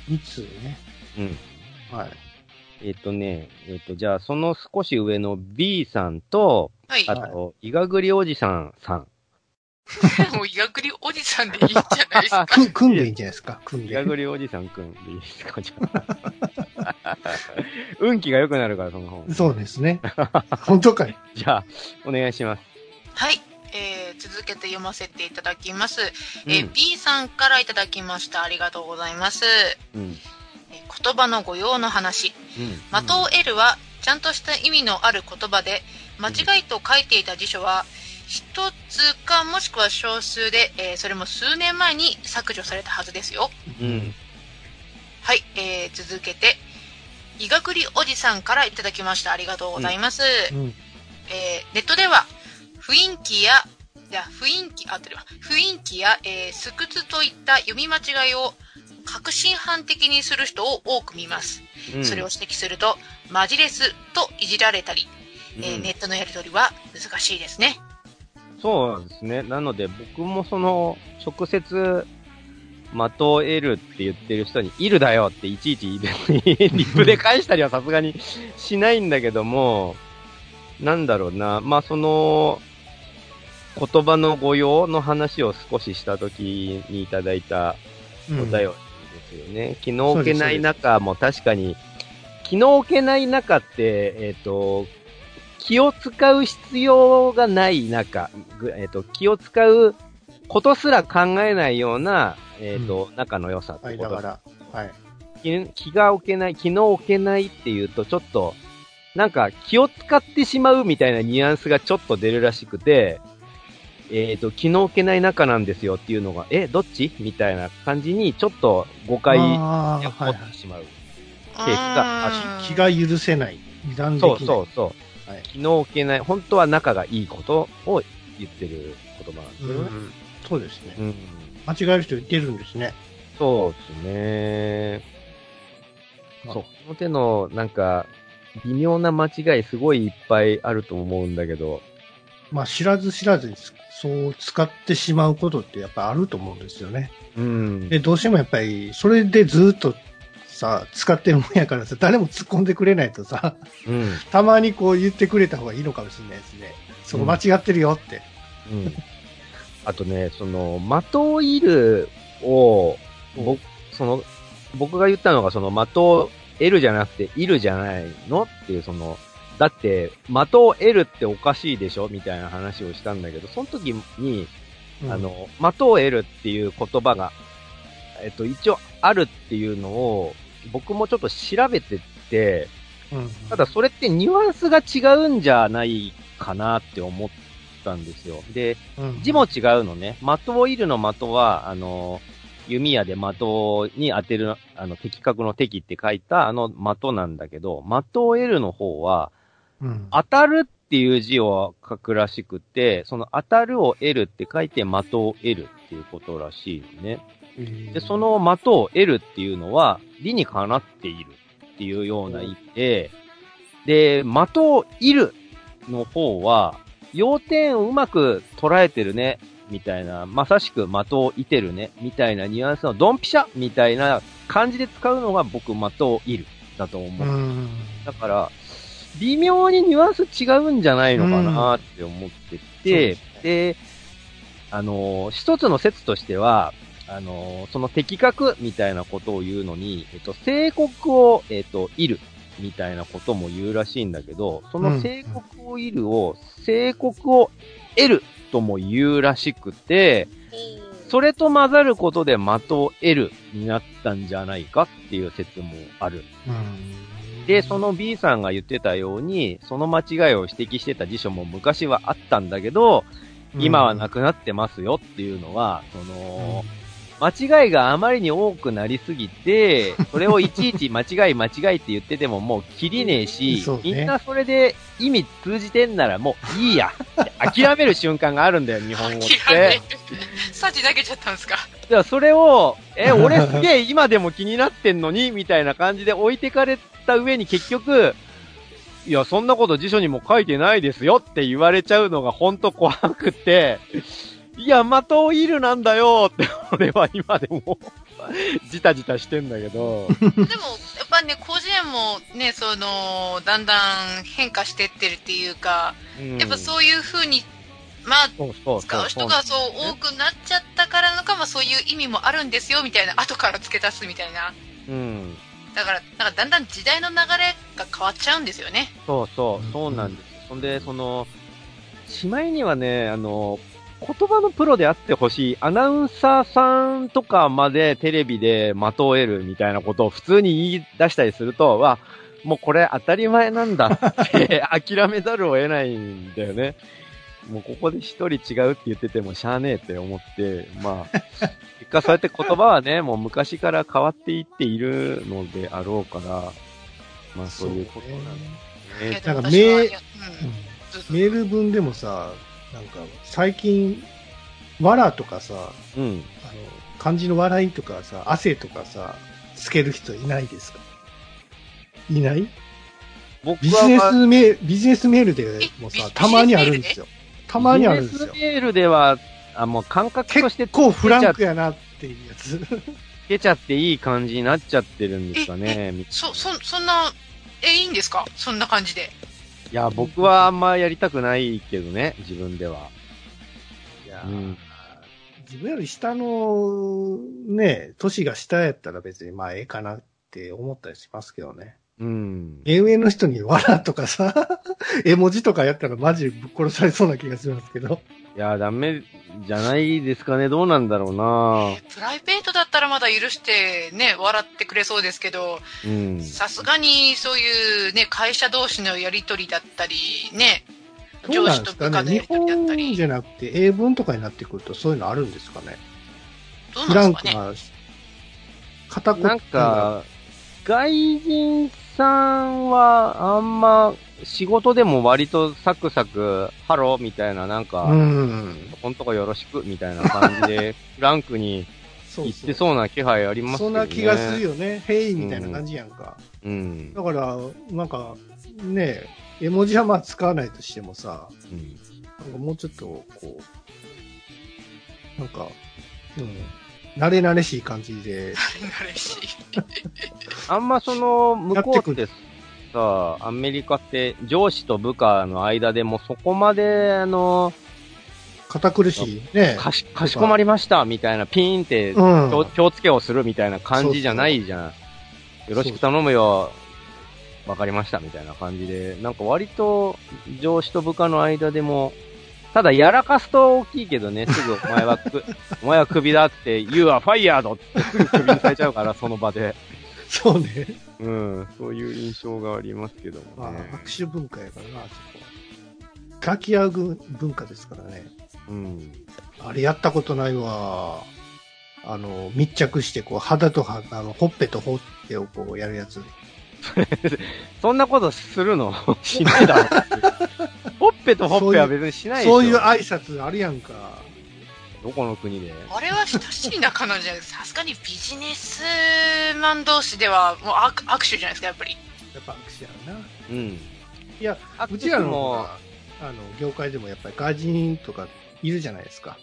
B: 2通ね。
C: うん。
B: はい。
C: えっ、とね、えっ、と、じゃあ、その少し上の B さんと、
D: はい。
C: あと、いがぐりおじさんさん。
D: もう、いがくりおじさんでいいんじゃないですか？
B: くん、組んでいいんじゃないですか、組んで。
C: いがぐりおじさんくんでいいですか、じゃあ。運気が良くなるから、その本。
B: そうですね。本当かい。
C: じゃあ、お願いします。
D: はい。えー、続けて読ませていただきます。えー
C: うん
D: B さんからいただきました。ありがとうございます。
C: うん。
D: えー言葉の語用の話。
C: うん。
D: 的を得るは、ちゃんとした意味のある言葉で、間違いと書いていた辞書は、一つかもしくは少数で、えーそれも数年前に削除されたはずですよ。
C: うん。
D: はい、えー、続けて、いがくりおじさんからいただきました。ありがとうございます。
B: うん。
D: えーネットでは、雰囲気や、いや、雰囲気、あってるわ。雰囲気や、えー、すくつといった読み間違いを、確信犯的にする人を多く見ます。
C: うん
D: それを指摘すると、マジレスといじられたり、えー
C: うん
D: ネットのやり取りは難しいですね。
C: そうですね。なので、僕もその、直接、的を得るって言ってる人に、いるだよっていちいち別にリップで返したりはさすがにしないんだけども、なんだろうな、まあその、言葉の語用の話を少しした時にいただいた
B: うん
C: お便りですよね。気の置けない中も確かに、気の置けない中って、えっ、と、気を使う必要がない中、ぐえっ、と、気を使うことすら考えないような、えっ、と、仲の良さってこと
B: 間柄。はい。
C: 気気が置けない、気の置けないっていうと、ちょっと、なんか気を使ってしまうみたいなニュアンスがちょっと出るらしくて、えっ、と、気の置けない仲なんですよっていうのが、え、どっち？みたいな感じに、ちょっと誤解
B: ああ、
C: が起こ
B: はい
C: ってしまう。
D: う
C: ケースがあ
D: ーん
B: 気が許せない。油断でき
C: そ
B: ない。
C: うそうそう。
B: はい
C: 気の置けない、本当は仲がいいことを言ってる言葉なんですよね。
B: うん。そうですね。
C: うん。
B: 間違える人いてるんですね。
C: そうですね。
B: あ
C: そう。この手の、なんか、微妙な間違いすごいいっぱいあると思うんだけど、
B: まあ、知らず知らずにそう使ってしまうことってやっぱあると思うんですよね。
C: うん。
B: で、どうしてもやっぱり、それでずっとさ、使ってるもんやからさ、誰も突っ込んでくれないとさ、
C: うん。
B: たまにこう言ってくれた方がいいのかもしれないですね。そこ間違ってるよって。
C: うん。あとね、その、的を射るを、僕、その、僕が言ったのが、その、的を得るじゃなくて、いるじゃないのっていう、その、だって、的を得るっておかしいでしょ？みたいな話をしたんだけど、その時に、
B: うん
C: あ、の、的を得るっていう言葉が、えっと、一応あるっていうのを、僕もちょっと調べてって、
B: うん、
C: ただそれってニュアンスが違うんじゃないかなって思ったんですよ。で、
B: うん
C: 字も違うのね。的を射るの的は、あの、弓矢で的に当てる、あの、的確の敵って書いたあの的なんだけど、的を得るの方は、
B: うん、
C: 当たるっていう字を書くらしくて、その当たるを得るって書いて的を得るっていうことらしいのね。で、そ、の的を得るっていうのは、理にかなっているっていうような意味で、で、的を射るの方は、要点をうまく捉えてるね、みたいな、まさしく的を射てるね、みたいなニュアンスのドンピシャみたいな感じで使うのが僕的を射るだと思う。
B: うん、
C: だから、微妙にニュアンス違うんじゃないのかなって思ってて、
B: うん。
C: で、あのー一つの説としては、あのーその的確みたいなことを言うのに、えっと、正国を、えっと、いるみたいなことも言うらしいんだけど、その正国をいるを、正国を得るとも言うらしくて、それと混ざることで的を得るになったんじゃないかっていう説もある。
B: うん。
C: で、そ、の B さんが言ってたように、その間違いを指摘してた辞書も昔はあったんだけど、今はな
B: く、
C: くなってますよっていうのは、その、間違いがあまりに多くなりすぎて、それをいちいち 間違い間違いって言っててももう切りねえし、
B: ね。
C: みんなそれで意味通じてんならもういいや諦める瞬間があるんだよ、日本語っ
D: 諦め
C: て。
D: サジ投げちゃったんですか？
C: いや、それを、え、俺すげえ今でも気になってんのに、みたいな感じで置いてかれた上に結局、いや、そんなこと辞書にも書いてないですよって言われちゃうのがほんと怖くて、いや、的を射るなんだよって、俺は今でも、じたじたしてんだけど、
D: でも、やっぱね、広辞苑もね、その、だんだん変化してってるっていうか、
C: うん
D: やっぱそういう風に、まあ、使う人がそう多くなっちゃったからなのか、まあそういう意味もあるんですよ、みたいな、後から付け足すみたいな。
C: うん。
D: だから、なんかだんだん時代の流れが変わっちゃうんですよね。
C: そうそう、そうなんです。そんで、その、しまいにはね、あの、言葉のプロであってほしい、アナウンサーさんとかまでテレビで的を得るみたいなことを普通に言い出したりすると、わ、もうこれ当たり前なんだって 諦めざるを得ないんだよね。もうここで一人違うって言っててもしゃあねえって思って、まあ、結果そうやって言葉はね、もう昔から変わっていっているのであろうから、まあそういうことなんですね。
D: いやでも
B: なんか
D: 私は、
B: 名
D: いやうん、ずっと
B: メール文でもさ、なんか最近、わらとかさ、
C: うん。
B: あの、漢字の笑いとかさ、汗とかさ、つける人いないですか？いない？
C: 僕
B: ビジネ
C: は、
B: スメール、ビジネスメールでもさ
D: え、
B: たまにあるんですよ。たまにあるんですよ
C: ビジ。ネスメールでは、あ、もう感覚として
B: 結構フランクやなっていうやつ。
C: つけちゃっていい感じになっちゃってるんですかね。み
D: そ、そ、そんな、え、いいんですか？そんな感じで。
C: いや、僕はあんまやりたくないけどね、自分では。
B: いやー
C: うん
B: 自分より下の、ね、年が下やったら別にまあええかなって思ったりしますけどね。
C: うん。
B: 目上の人にわらとかさ、絵文字とかやったらマジでぶっ殺されそうな気がしますけど。
C: いや、ダメじゃないですかね。どうなんだろうな
D: プライベートだったらまだ許してね、笑ってくれそうですけど、
C: うん。
D: さすがにそういうね、会社同士のやりとりだったり、ね、
B: どう
D: 上司と
B: なんですかね？日
D: 部下のやりとりだった
B: 本
D: り、
B: じゃなくて英文とかになってくるとそういうのあるんですかね？
D: どう
B: フ
D: なんですかね？
B: ランクな、片言
C: なんか、外人さんはあんま仕事でも割とサクサク、ハローみたいななんか、
B: うん。
C: こんとこよろしくみたいな感じで、フランクに 言って
B: そう
C: な気配ありますね。
B: んな気がするよね。ヘイみたいな感じやんか。
C: うん。
B: だから、なんか、ね絵文字はまあ使わないとしてもさ、
C: うん。
B: なんかもうちょっと、こう、なんか、うん、慣れ慣れしい感じで、
D: 嬉しい。
C: あんまその、向こうってさ、アメリカって上司と部下の間でもそこまで、あの、
B: 堅苦しいね。
C: かし、かしこまりましたみたいなピーンって
B: うん。
C: 気をつけをするみたいな感じじゃないじゃん。よろしく頼むよ。わかりましたみたいな感じで、なんか割と上司と部下の間でも、ただやらかすと大きいけどね、すぐお前はく、お前はクビだって、You are fired! ってすぐクビにされちゃうから、その場で。
B: そうね。
C: うん、そういう印象がありますけど
B: まあ
C: もね。、
B: 握手文化やからな、そこ。抱き合う文化ですからね。
C: うん。
B: あれやったことないわ。あの、密着して、こう、肌と肌、あの、ほっぺとほっぺをこうやるやつ。
C: そんなことするの？しないだろ。ほっぺとほっぺは別にしないでしょ。
B: そういう挨拶あるやんか。
C: どこの国で？
D: あれは親しい仲なんじゃないですか。さすがにビジネスマン同士ではもう握握手じゃないですか、やっぱり。
B: やっぱ握手やるな。
C: うん。
B: いや、
C: あ
B: うちらの
C: も、
B: あの、業界でもやっぱり外人とかいるじゃないですか。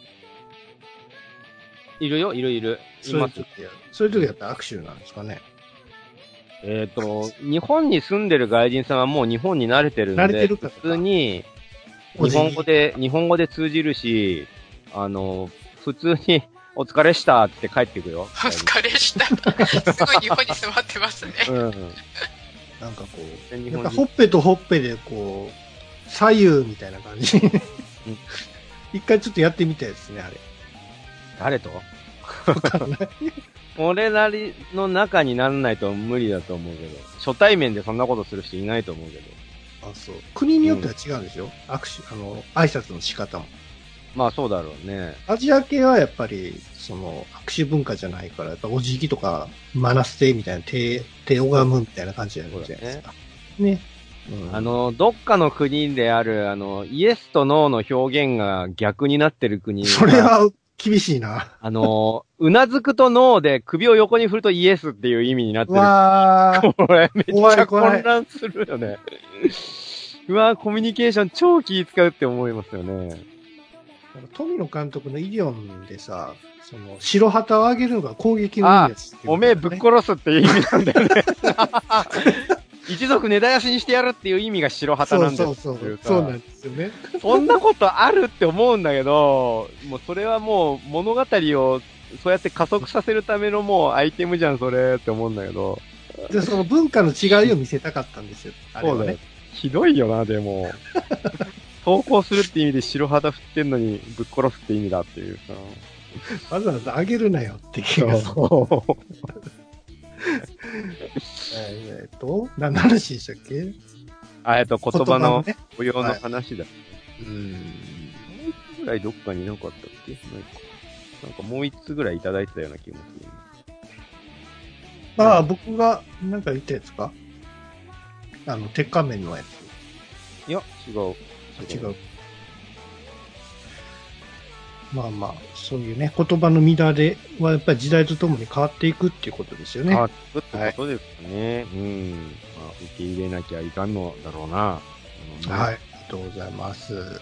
C: いるよ、いるいる。
B: そういう時。やそういう時やったら握手なんですかね。
C: えっ、と、日本に住んでる外人さんはもう日本に慣れてるんで、
B: 慣れてるから
C: 普通に日本語で、日本語で通じるし、あの、普通にお疲れしたって帰ってくよ。
D: お疲れした。すごい日本に住まってますね。
C: うん。
B: なんかこう、
C: 日
B: やっぱ。ほっぺとほっぺでこう、左右みたいな感じ。一回ちょっとやってみたいですね、あれ。
C: 誰と？
B: わからない。
C: 俺なりの中にならないと無理だと思うけど、初対面でそんなことする人いないと思うけど。
B: あ、そう。国によっては違うんですよ。握手、あの、挨拶の仕方も。
C: まあそうだろうね。
B: アジア系はやっぱり、その、握手文化じゃないから、やっぱお辞儀とか、マナステみたいな、手、手拝むみたいな感じじゃないですか。ね。うん
C: あ、の、どっかの国である、あの、イエスとノーの表現が逆になってる国が
B: それは、厳しいな。
C: あのー、うなずくとノーで首を横に振るとイエスっていう意味になってる。
B: わー。
C: これめっちゃ混乱するよね。うわコミュニケーション超気使うって思いますよね。
B: 富野監督のイディオンでさ、その、白旗を上げるのが攻撃の意味ですっていう
C: おめえぶっ殺すっていう意味なんだよね。一族根絶やしにしてやるっていう意味が白旗なんです
B: そうそうそう。そうなんですよね。
C: そんなことあるって思うんだけど、もうそれはもう物語をそうやって加速させるためのもうアイテムじゃん、それって思うんだけど。
B: で、その文化の違いを見せたかったんですよ。あれはね
C: そうだよ。。ひどいよな、でも。投稿するって意味で白旗振ってんのにぶっ殺すって意味だっていうさ。
B: わざわざ上げるなよって気がする。えーっと、何の話でしたっけ？
C: あ、えっと、言葉の
B: ね。
C: 応用の話だ。うん。もう一つぐらいどっかになかったっけないか。なんかもう一つぐらいいただいてたような気もする。
B: ああ、僕がなんか言ったやつか？あの、鉄仮面のやつ。
C: いや、違う。
B: 違う。まあまあ、そういうね、言葉の乱れはやっぱり時代とともに変わっていくっていうことですよね。
C: 変わってくってことですかね。うん。まあ、受け入れなきゃいかんのだろうな。
B: はい。ありがとうございます。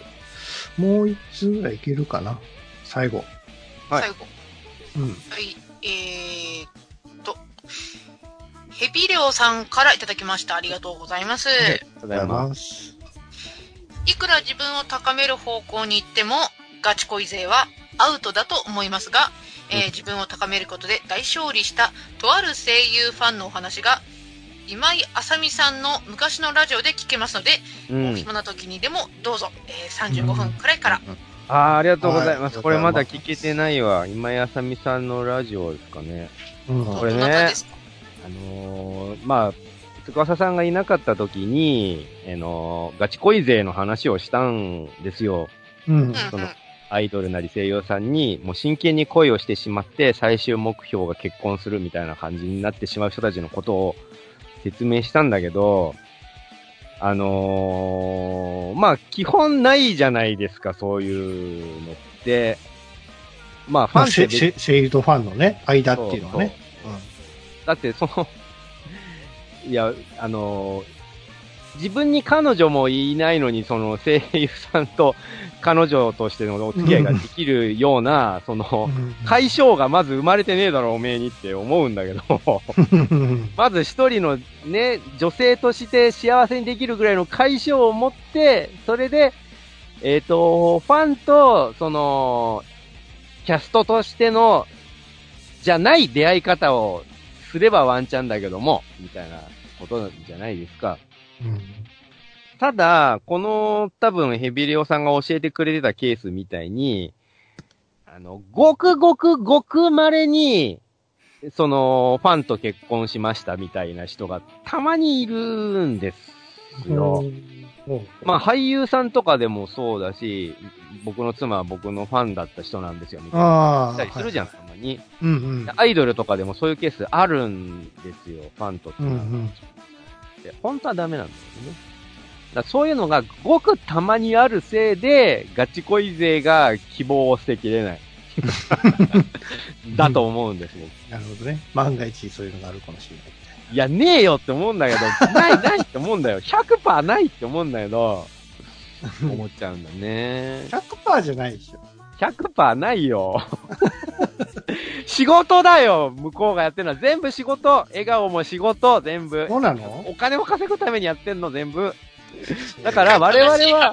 B: もう一つぐらいいけるかな？最後。
C: はい
D: 最後。
B: うん。
D: はい。えーっと、ヘビレオさんからいただきました。ありがとうございます。
C: ありがとうございます。
B: す。
D: いくら自分を高める方向に行っても、ガチ恋勢はアウトだと思いますが、えー自分を高めることで大勝利したとある声優ファンのお話が、今井あさみさんの昔のラジオで聞けますので、
C: うん。
D: お暇な時にでもどうぞ、えー35分くらいから。
C: ああ、ありがとうございます。
B: はい
C: これまだ聞けてないわ。今井あさみさんのラジオですかね。
B: うん。
C: これねあのー、まあ、翼さんがいなかった時に、あのーガチ恋勢の話をしたんですよ。
B: うん
D: うん。
C: そのアイドルなり声優さんに、もう真剣に恋をしてしまって、最終目標が結婚するみたいな感じになってしまう人たちのことを説明したんだけど、あのーまあ、基本ないじゃないですか、そういうのって。まあ、ファ
B: まあ、
C: ンって別
B: シェシェシェイドファンのね、間っていうのはね。
C: だって、その、いや、あのー自分に彼女もいないのに、その声優さんと彼女としてのお付き合いができるような、その、
B: うん。
C: 解消がまず生まれてねえだろ、おめえにって思うんだけど、
B: う ん
C: まず一人のね、女性として幸せにできるぐらいの解消を持って、それで、えっ、と、ファンと、その、キャストとしての、じゃない出会い方をすればワンチャンだけども、みたいなことじゃないですか。
B: うん
C: ただ、この多分ヘビレオさんが教えてくれてたケースみたいに、あの、ごくごくごく稀に、その、ファンと結婚しましたみたいな人がたまにいるんです。まあ俳優さんとかでもそうだし、僕の妻は僕のファンだった人なんですよ、みたいな。
B: ああ。
C: したりするじゃん、
B: はい
C: たまに。
B: うんうん。
C: アイドルとかでもそういうケースあるんですよ、ファンとつ
B: うんう。ん。
C: 本当はダメなんですよね。だからそういうのがごくたまにあるせいで、ガチ恋勢が希望を捨てきれない。だと思うんですよ。
B: なるほどね。万が一そういうのがあるかもしれない。
C: いや、ねえよって思うんだけど、ないないって思うんだよ。100%ないって思うんだけど、思っちゃうんだね。
B: 100%じゃないでしょ。
C: 100%ないよ。仕事だよ。向こうがやってるのは。全部仕事。笑顔も仕事。全部。
B: そうなの？
C: お金を稼ぐためにやってんの。全部。だから我々は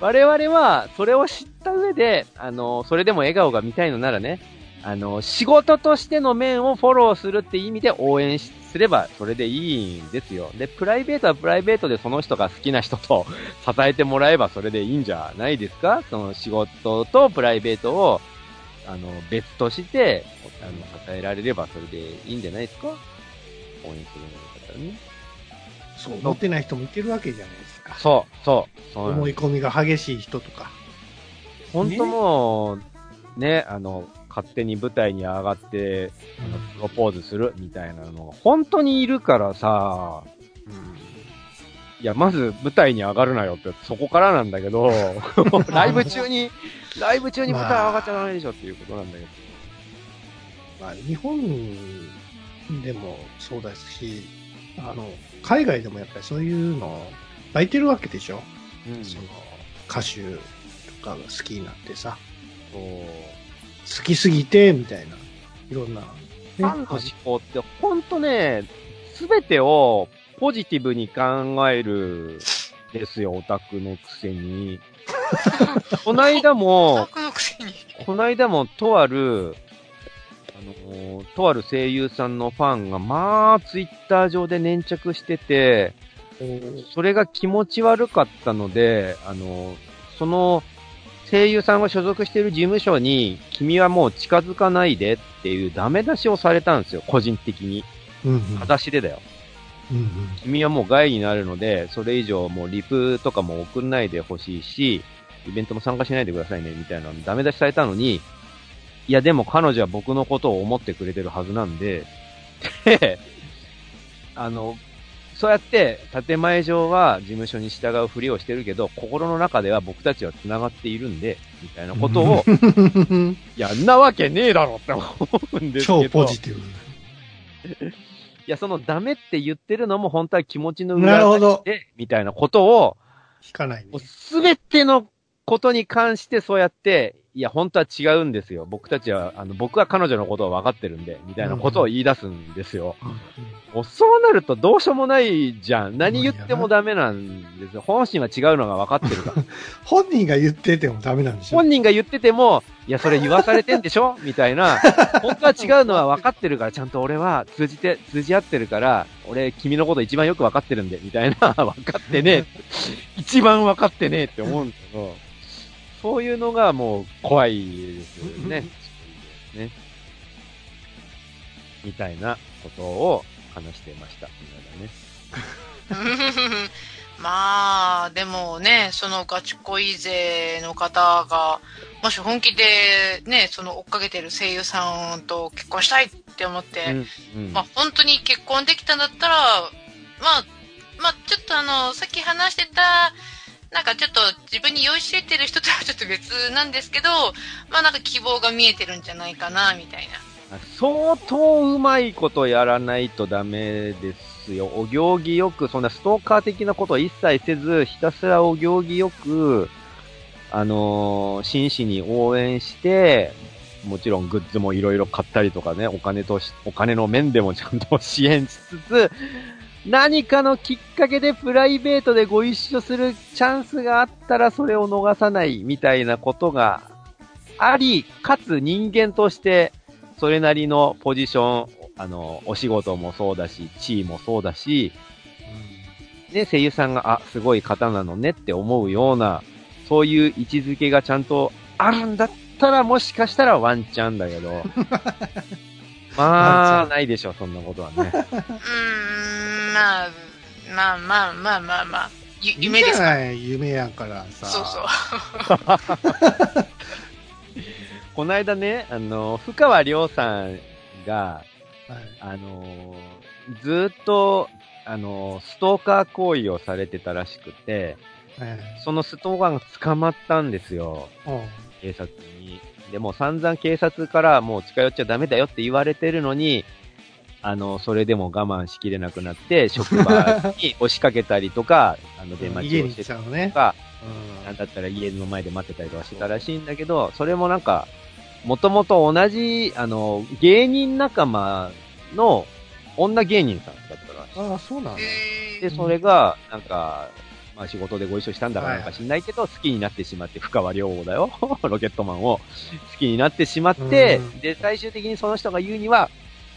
C: 我々は、それを知った上で、あの、それでも笑顔が見たいのならね、あの、仕事としての面をフォローするって意味で応援しすれば、それでいいんですよ。で、プライベートはプライベートでその人が好きな人と 支えてもらえばそれでいいんじゃないですか？その仕事とプライベートを、あの、別として、あの、支えられればそれでいいんじゃないですか？応援するのだったらね。
B: そう、持ってない人もいてるわけじゃないですか。
C: そう、そう、そう
B: 思い込みが激しい人とか。
C: 本当もう、ね、あの、勝手に舞台に上がって、あの、プロポーズするみたいなのが、本当にいるからさ、いや、まず舞台に上がるなよって、そこからなんだけど、ライブ中にライブ中に舞台上がっちゃダメでしょっていうことなんだけど。
B: まあ、日本でもそうですし、あの、海外でもやっぱりそういうの、抱いてるわけでしょ、
C: うん。
B: その、歌手とかが好きになってさ、
C: そう。
B: 好きすぎて、みたいな、いろんな、ね
C: ファンの思考って、ほんとね、すべてをポジティブに考えるですよ、オタクのくせに。こないだも。こないだも、とある、あのーとある声優さんのファンが、まあ、ツイッター上で粘着してて、それが気持ち悪かったので、あのーその声優さんが所属している事務所に、君はもう近づかないでっていうダメ出しをされたんですよ、個人的に。
B: うんうん
C: 裸足でだよ。
B: うんうん
C: 君はもう害になるので、それ以上もうリプとかも送んないでほしいし、イベントも参加しないでくださいね、みたいなのダメ出しされたのに、いやでも彼女は僕のことを思ってくれてるはずなんで、で、あの、そうやって建前上は事務所に従うふりをしてるけど、心の中では僕たちは繋がっているんで、みたいなことを、い や、んなわけねえだろって思うんですけど。
B: 超ポジティブ。
C: いや、そのダメって言ってるのも本当は気持ちの裏で、みたいなことを、
B: 引かないね。
C: すべてのことに関してそうやって、いや、本当は違うんですよ。僕たちは、あの、僕は彼女のことを分かってるんで、みたいなことを言い出すんですよ。もうそうなるとどうしようもないじゃん。何言ってもダメなんですよ。本心は違うのが分かってるから。
B: 本人が言っててもダメなんでしょ？
C: 本人が言ってても、いや、それ言わされてんでしょ？みたいな。本当は違うのは分かってるから、ちゃんと俺は通じて、通じ合ってるから、俺、君のこと一番よく分かってるんで、みたいな。分かってねえ。一番分かってねえって思うんだけど、そういうのがもう怖いですよね。ね。みたいなことを話してました。みんながね。
D: まあ、でもね、そのガチ恋勢の方が、もし本気でね、その追っかけてる声優さんと結婚したいって思って、
C: うん。うん
D: まあ本当に結婚できたんだったら、まあ、まあちょっとあの、さっき話してた、なんかちょっと自分に酔いしれてる人とはちょっと別なんですけど、まあなんか希望が見えてるんじゃないかな、みたいな。
C: 相当うまいことやらないとダメですよ。お行儀よく、そんなストーカー的なことを一切せず、ひたすらお行儀よく、あのー真摯に応援して、もちろんグッズもいろいろ買ったりとかね、お金と、お金の面でもちゃんと支援しつつ、何かのきっかけでプライベートでご一緒するチャンスがあったらそれを逃さないみたいなことがあり、かつ人間としてそれなりのポジション、あの、お仕事もそうだし、地位もそうだし、ね、声優さんが、あ、すごい方なのねって思うような、そういう位置づけがちゃんとあるんだったら、もしかしたらワンチャンだけど、まあ、ないでしょ、そんなことはね。
D: まあ、まあまあまあまあまあ、ゆ夢ですか？
B: 夢やからさ。
D: そうそう。
C: この間ね、あの、深川亮さんが、
B: はい
C: あのーずーっと、あのーストーカー行為をされてたらしくて、
B: はい
C: そのストーカーが捕まったんですよ。
B: うん
C: 警察に。でも散々警察からもう近寄っちゃダメだよって言われてるのに、あの、それでも我慢しきれなくなって、職場に押しかけたりとか、あの、出待ちをしてたりと。か、
B: うん
C: なんだったら家の前で待ってたりとかしてたらしいんだけど、それもなんか、もともと同じ、あの、芸人仲間の女芸人さんだったらしい。
B: ああ、そうなの
D: へ
C: で、
D: ー
C: それが、なんか、まあ仕事でご一緒したんだか
B: はい
C: なんか知んないけど、好きになってしまって、深川亮だよ。ロケットマンを好きになってしまって
B: うん、
C: で、最終的にその人が言うには、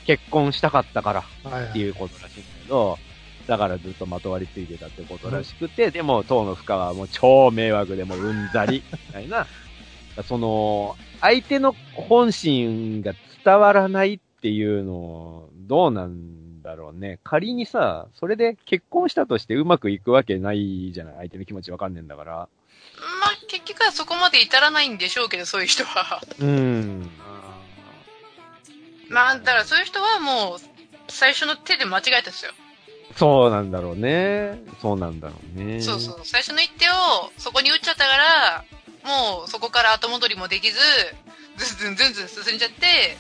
C: 結婚したかったから
B: はい
C: っていうことらしいんだけど、だからずっとまとわりついてたってことらしくて、でも当の深川はもう超迷惑でもううんざり、みたいな、その、相手の本心が伝わらないっていうの、どうなんだろうね。仮にさ、それで結婚したとしてうまくいくわけないじゃない？相手の気持ちわかんねえんだから。
D: まあ結局はそこまで至らないんでしょうけど、そういう人は。
C: うん。
D: まあ、だからそういう人はもう、最初の手で間違えたんですよ。
C: そうなんだろうね。そうなんだろうね。
D: そうそう。最初の一手をそこに打っちゃったから、もうそこから後戻りもできず、ずんずんずんずん進んじゃって、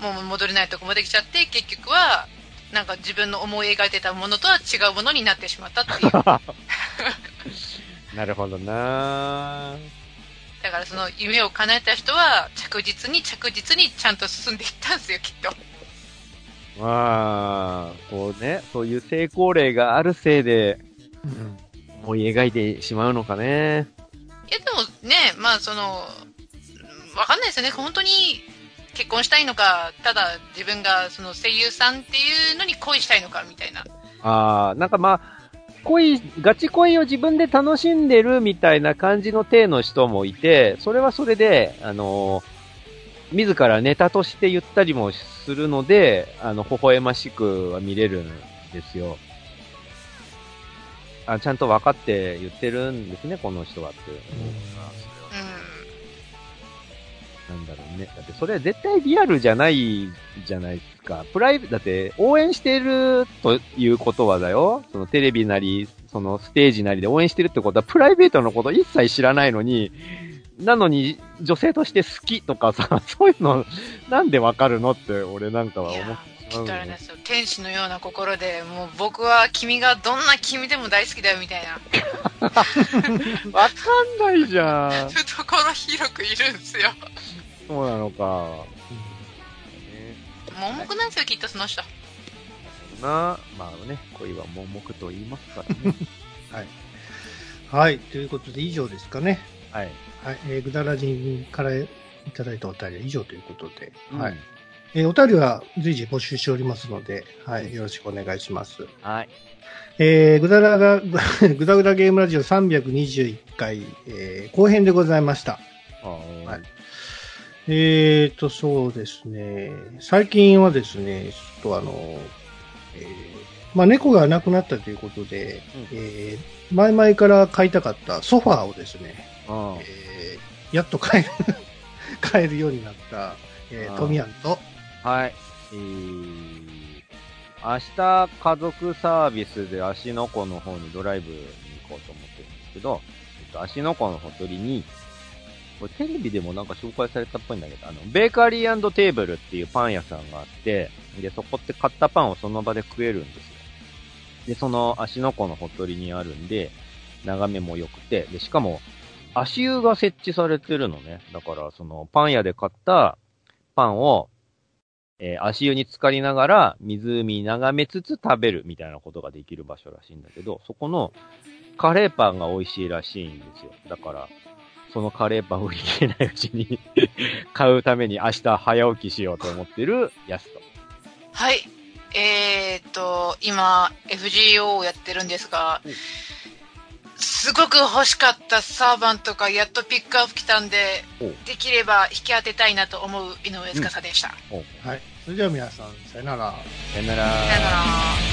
D: もう戻れないとこまで来ちゃって、結局は、なんか自分の思い描いてたものとは違うものになってしまったっていう。
C: なるほどな
D: だからその夢を叶えた人は着実に着実にちゃんと進んでいったんですよ、きっと。
C: まあ、こうね、そういう成功例があるせいで
B: うん
C: 思い描いてしまうのかね。
D: いやでもね、まあその、わかんないですよね。本当に結婚したいのか、ただ自分がその声優さんっていうのに恋したいのかみたいな。
C: ああ、なんかまあ、恋、ガチ恋を自分で楽しんでるみたいな感じの体の人もいて、それはそれで、あの自らネタとして言ったりもするので、あの、微笑ましくは見れるんですよ。あちゃんと分かって言ってるんですね、この人はって。なんだろうね。だってそれは絶対リアルじゃないじゃないですか。プライベだって応援してるということはだよ。そのテレビなり、そのステージなりで応援してるってことはプライベートのこと一切知らないのに、なのに女性として好きとかさ、そういうのなんでわかるのって俺なんかは思ってし
D: きっとあ。れですよ。天使のような心で、もう僕は君がどんな君でも大好きだよみたいな。
C: わかんないじゃん。
D: 懐広くいるんですよ。
C: そうなのか。
D: 盲目なんですよ、きっとその人。
C: な、まあね、恋は盲目と言いますからね。
B: はい。ということで以上ですかね。
C: はい。
B: はい。えー、ぐだらじからいただいたお便りは以上ということで。はい
C: うん。
B: えーお便りは随時募集しておりますので、はい。よろしくお願いします。
C: はい。
B: えー、ぐだらが、ぐだぐだゲームラジオ321回、えー後編でございました。
C: は
B: はいえーと、そうですね。最近はですね、ちょっとあの、えーまあ、猫が亡くなったということで、
C: うん
B: えー前々から買いたかったソファーをですね、
C: うん
B: えーやっと買える、買えるようになった、えー、トミヤンと、
C: はい。えー、明日家族サービスで芦ノ湖の方にドライブに行こうと思ってるんですけど、えっと、芦ノ湖のほとりに、これテレビでもなんか紹介されたっぽいんだけど、あの、ベーカリーテーブルっていうパン屋さんがあって、で、そこって買ったパンをその場で食えるんですよ。で、その芦ノ湖のほとりにあるんで、眺めも良くて、で、しかも、足湯が設置されてるのね。だから、その、パン屋で買ったパンを、えー足湯に浸かりながら湖眺めつつ食べるみたいなことができる場所らしいんだけど、そこのカレーパンが美味しいらしいんですよ。だから、そのカレーパンを売り切れないうちに 買うために明日早起きしようと思ってるやすと。
D: はい。えーっと、今、FGO をやってるんですが
C: うん、
D: すごく欲しかったサーバンとかやっとピックアップ来たんでできれば引き当てたいなと思う井上司でした。
C: おう
B: はい。それでは皆さん、さよなら。
C: さよなら。
D: さよなら。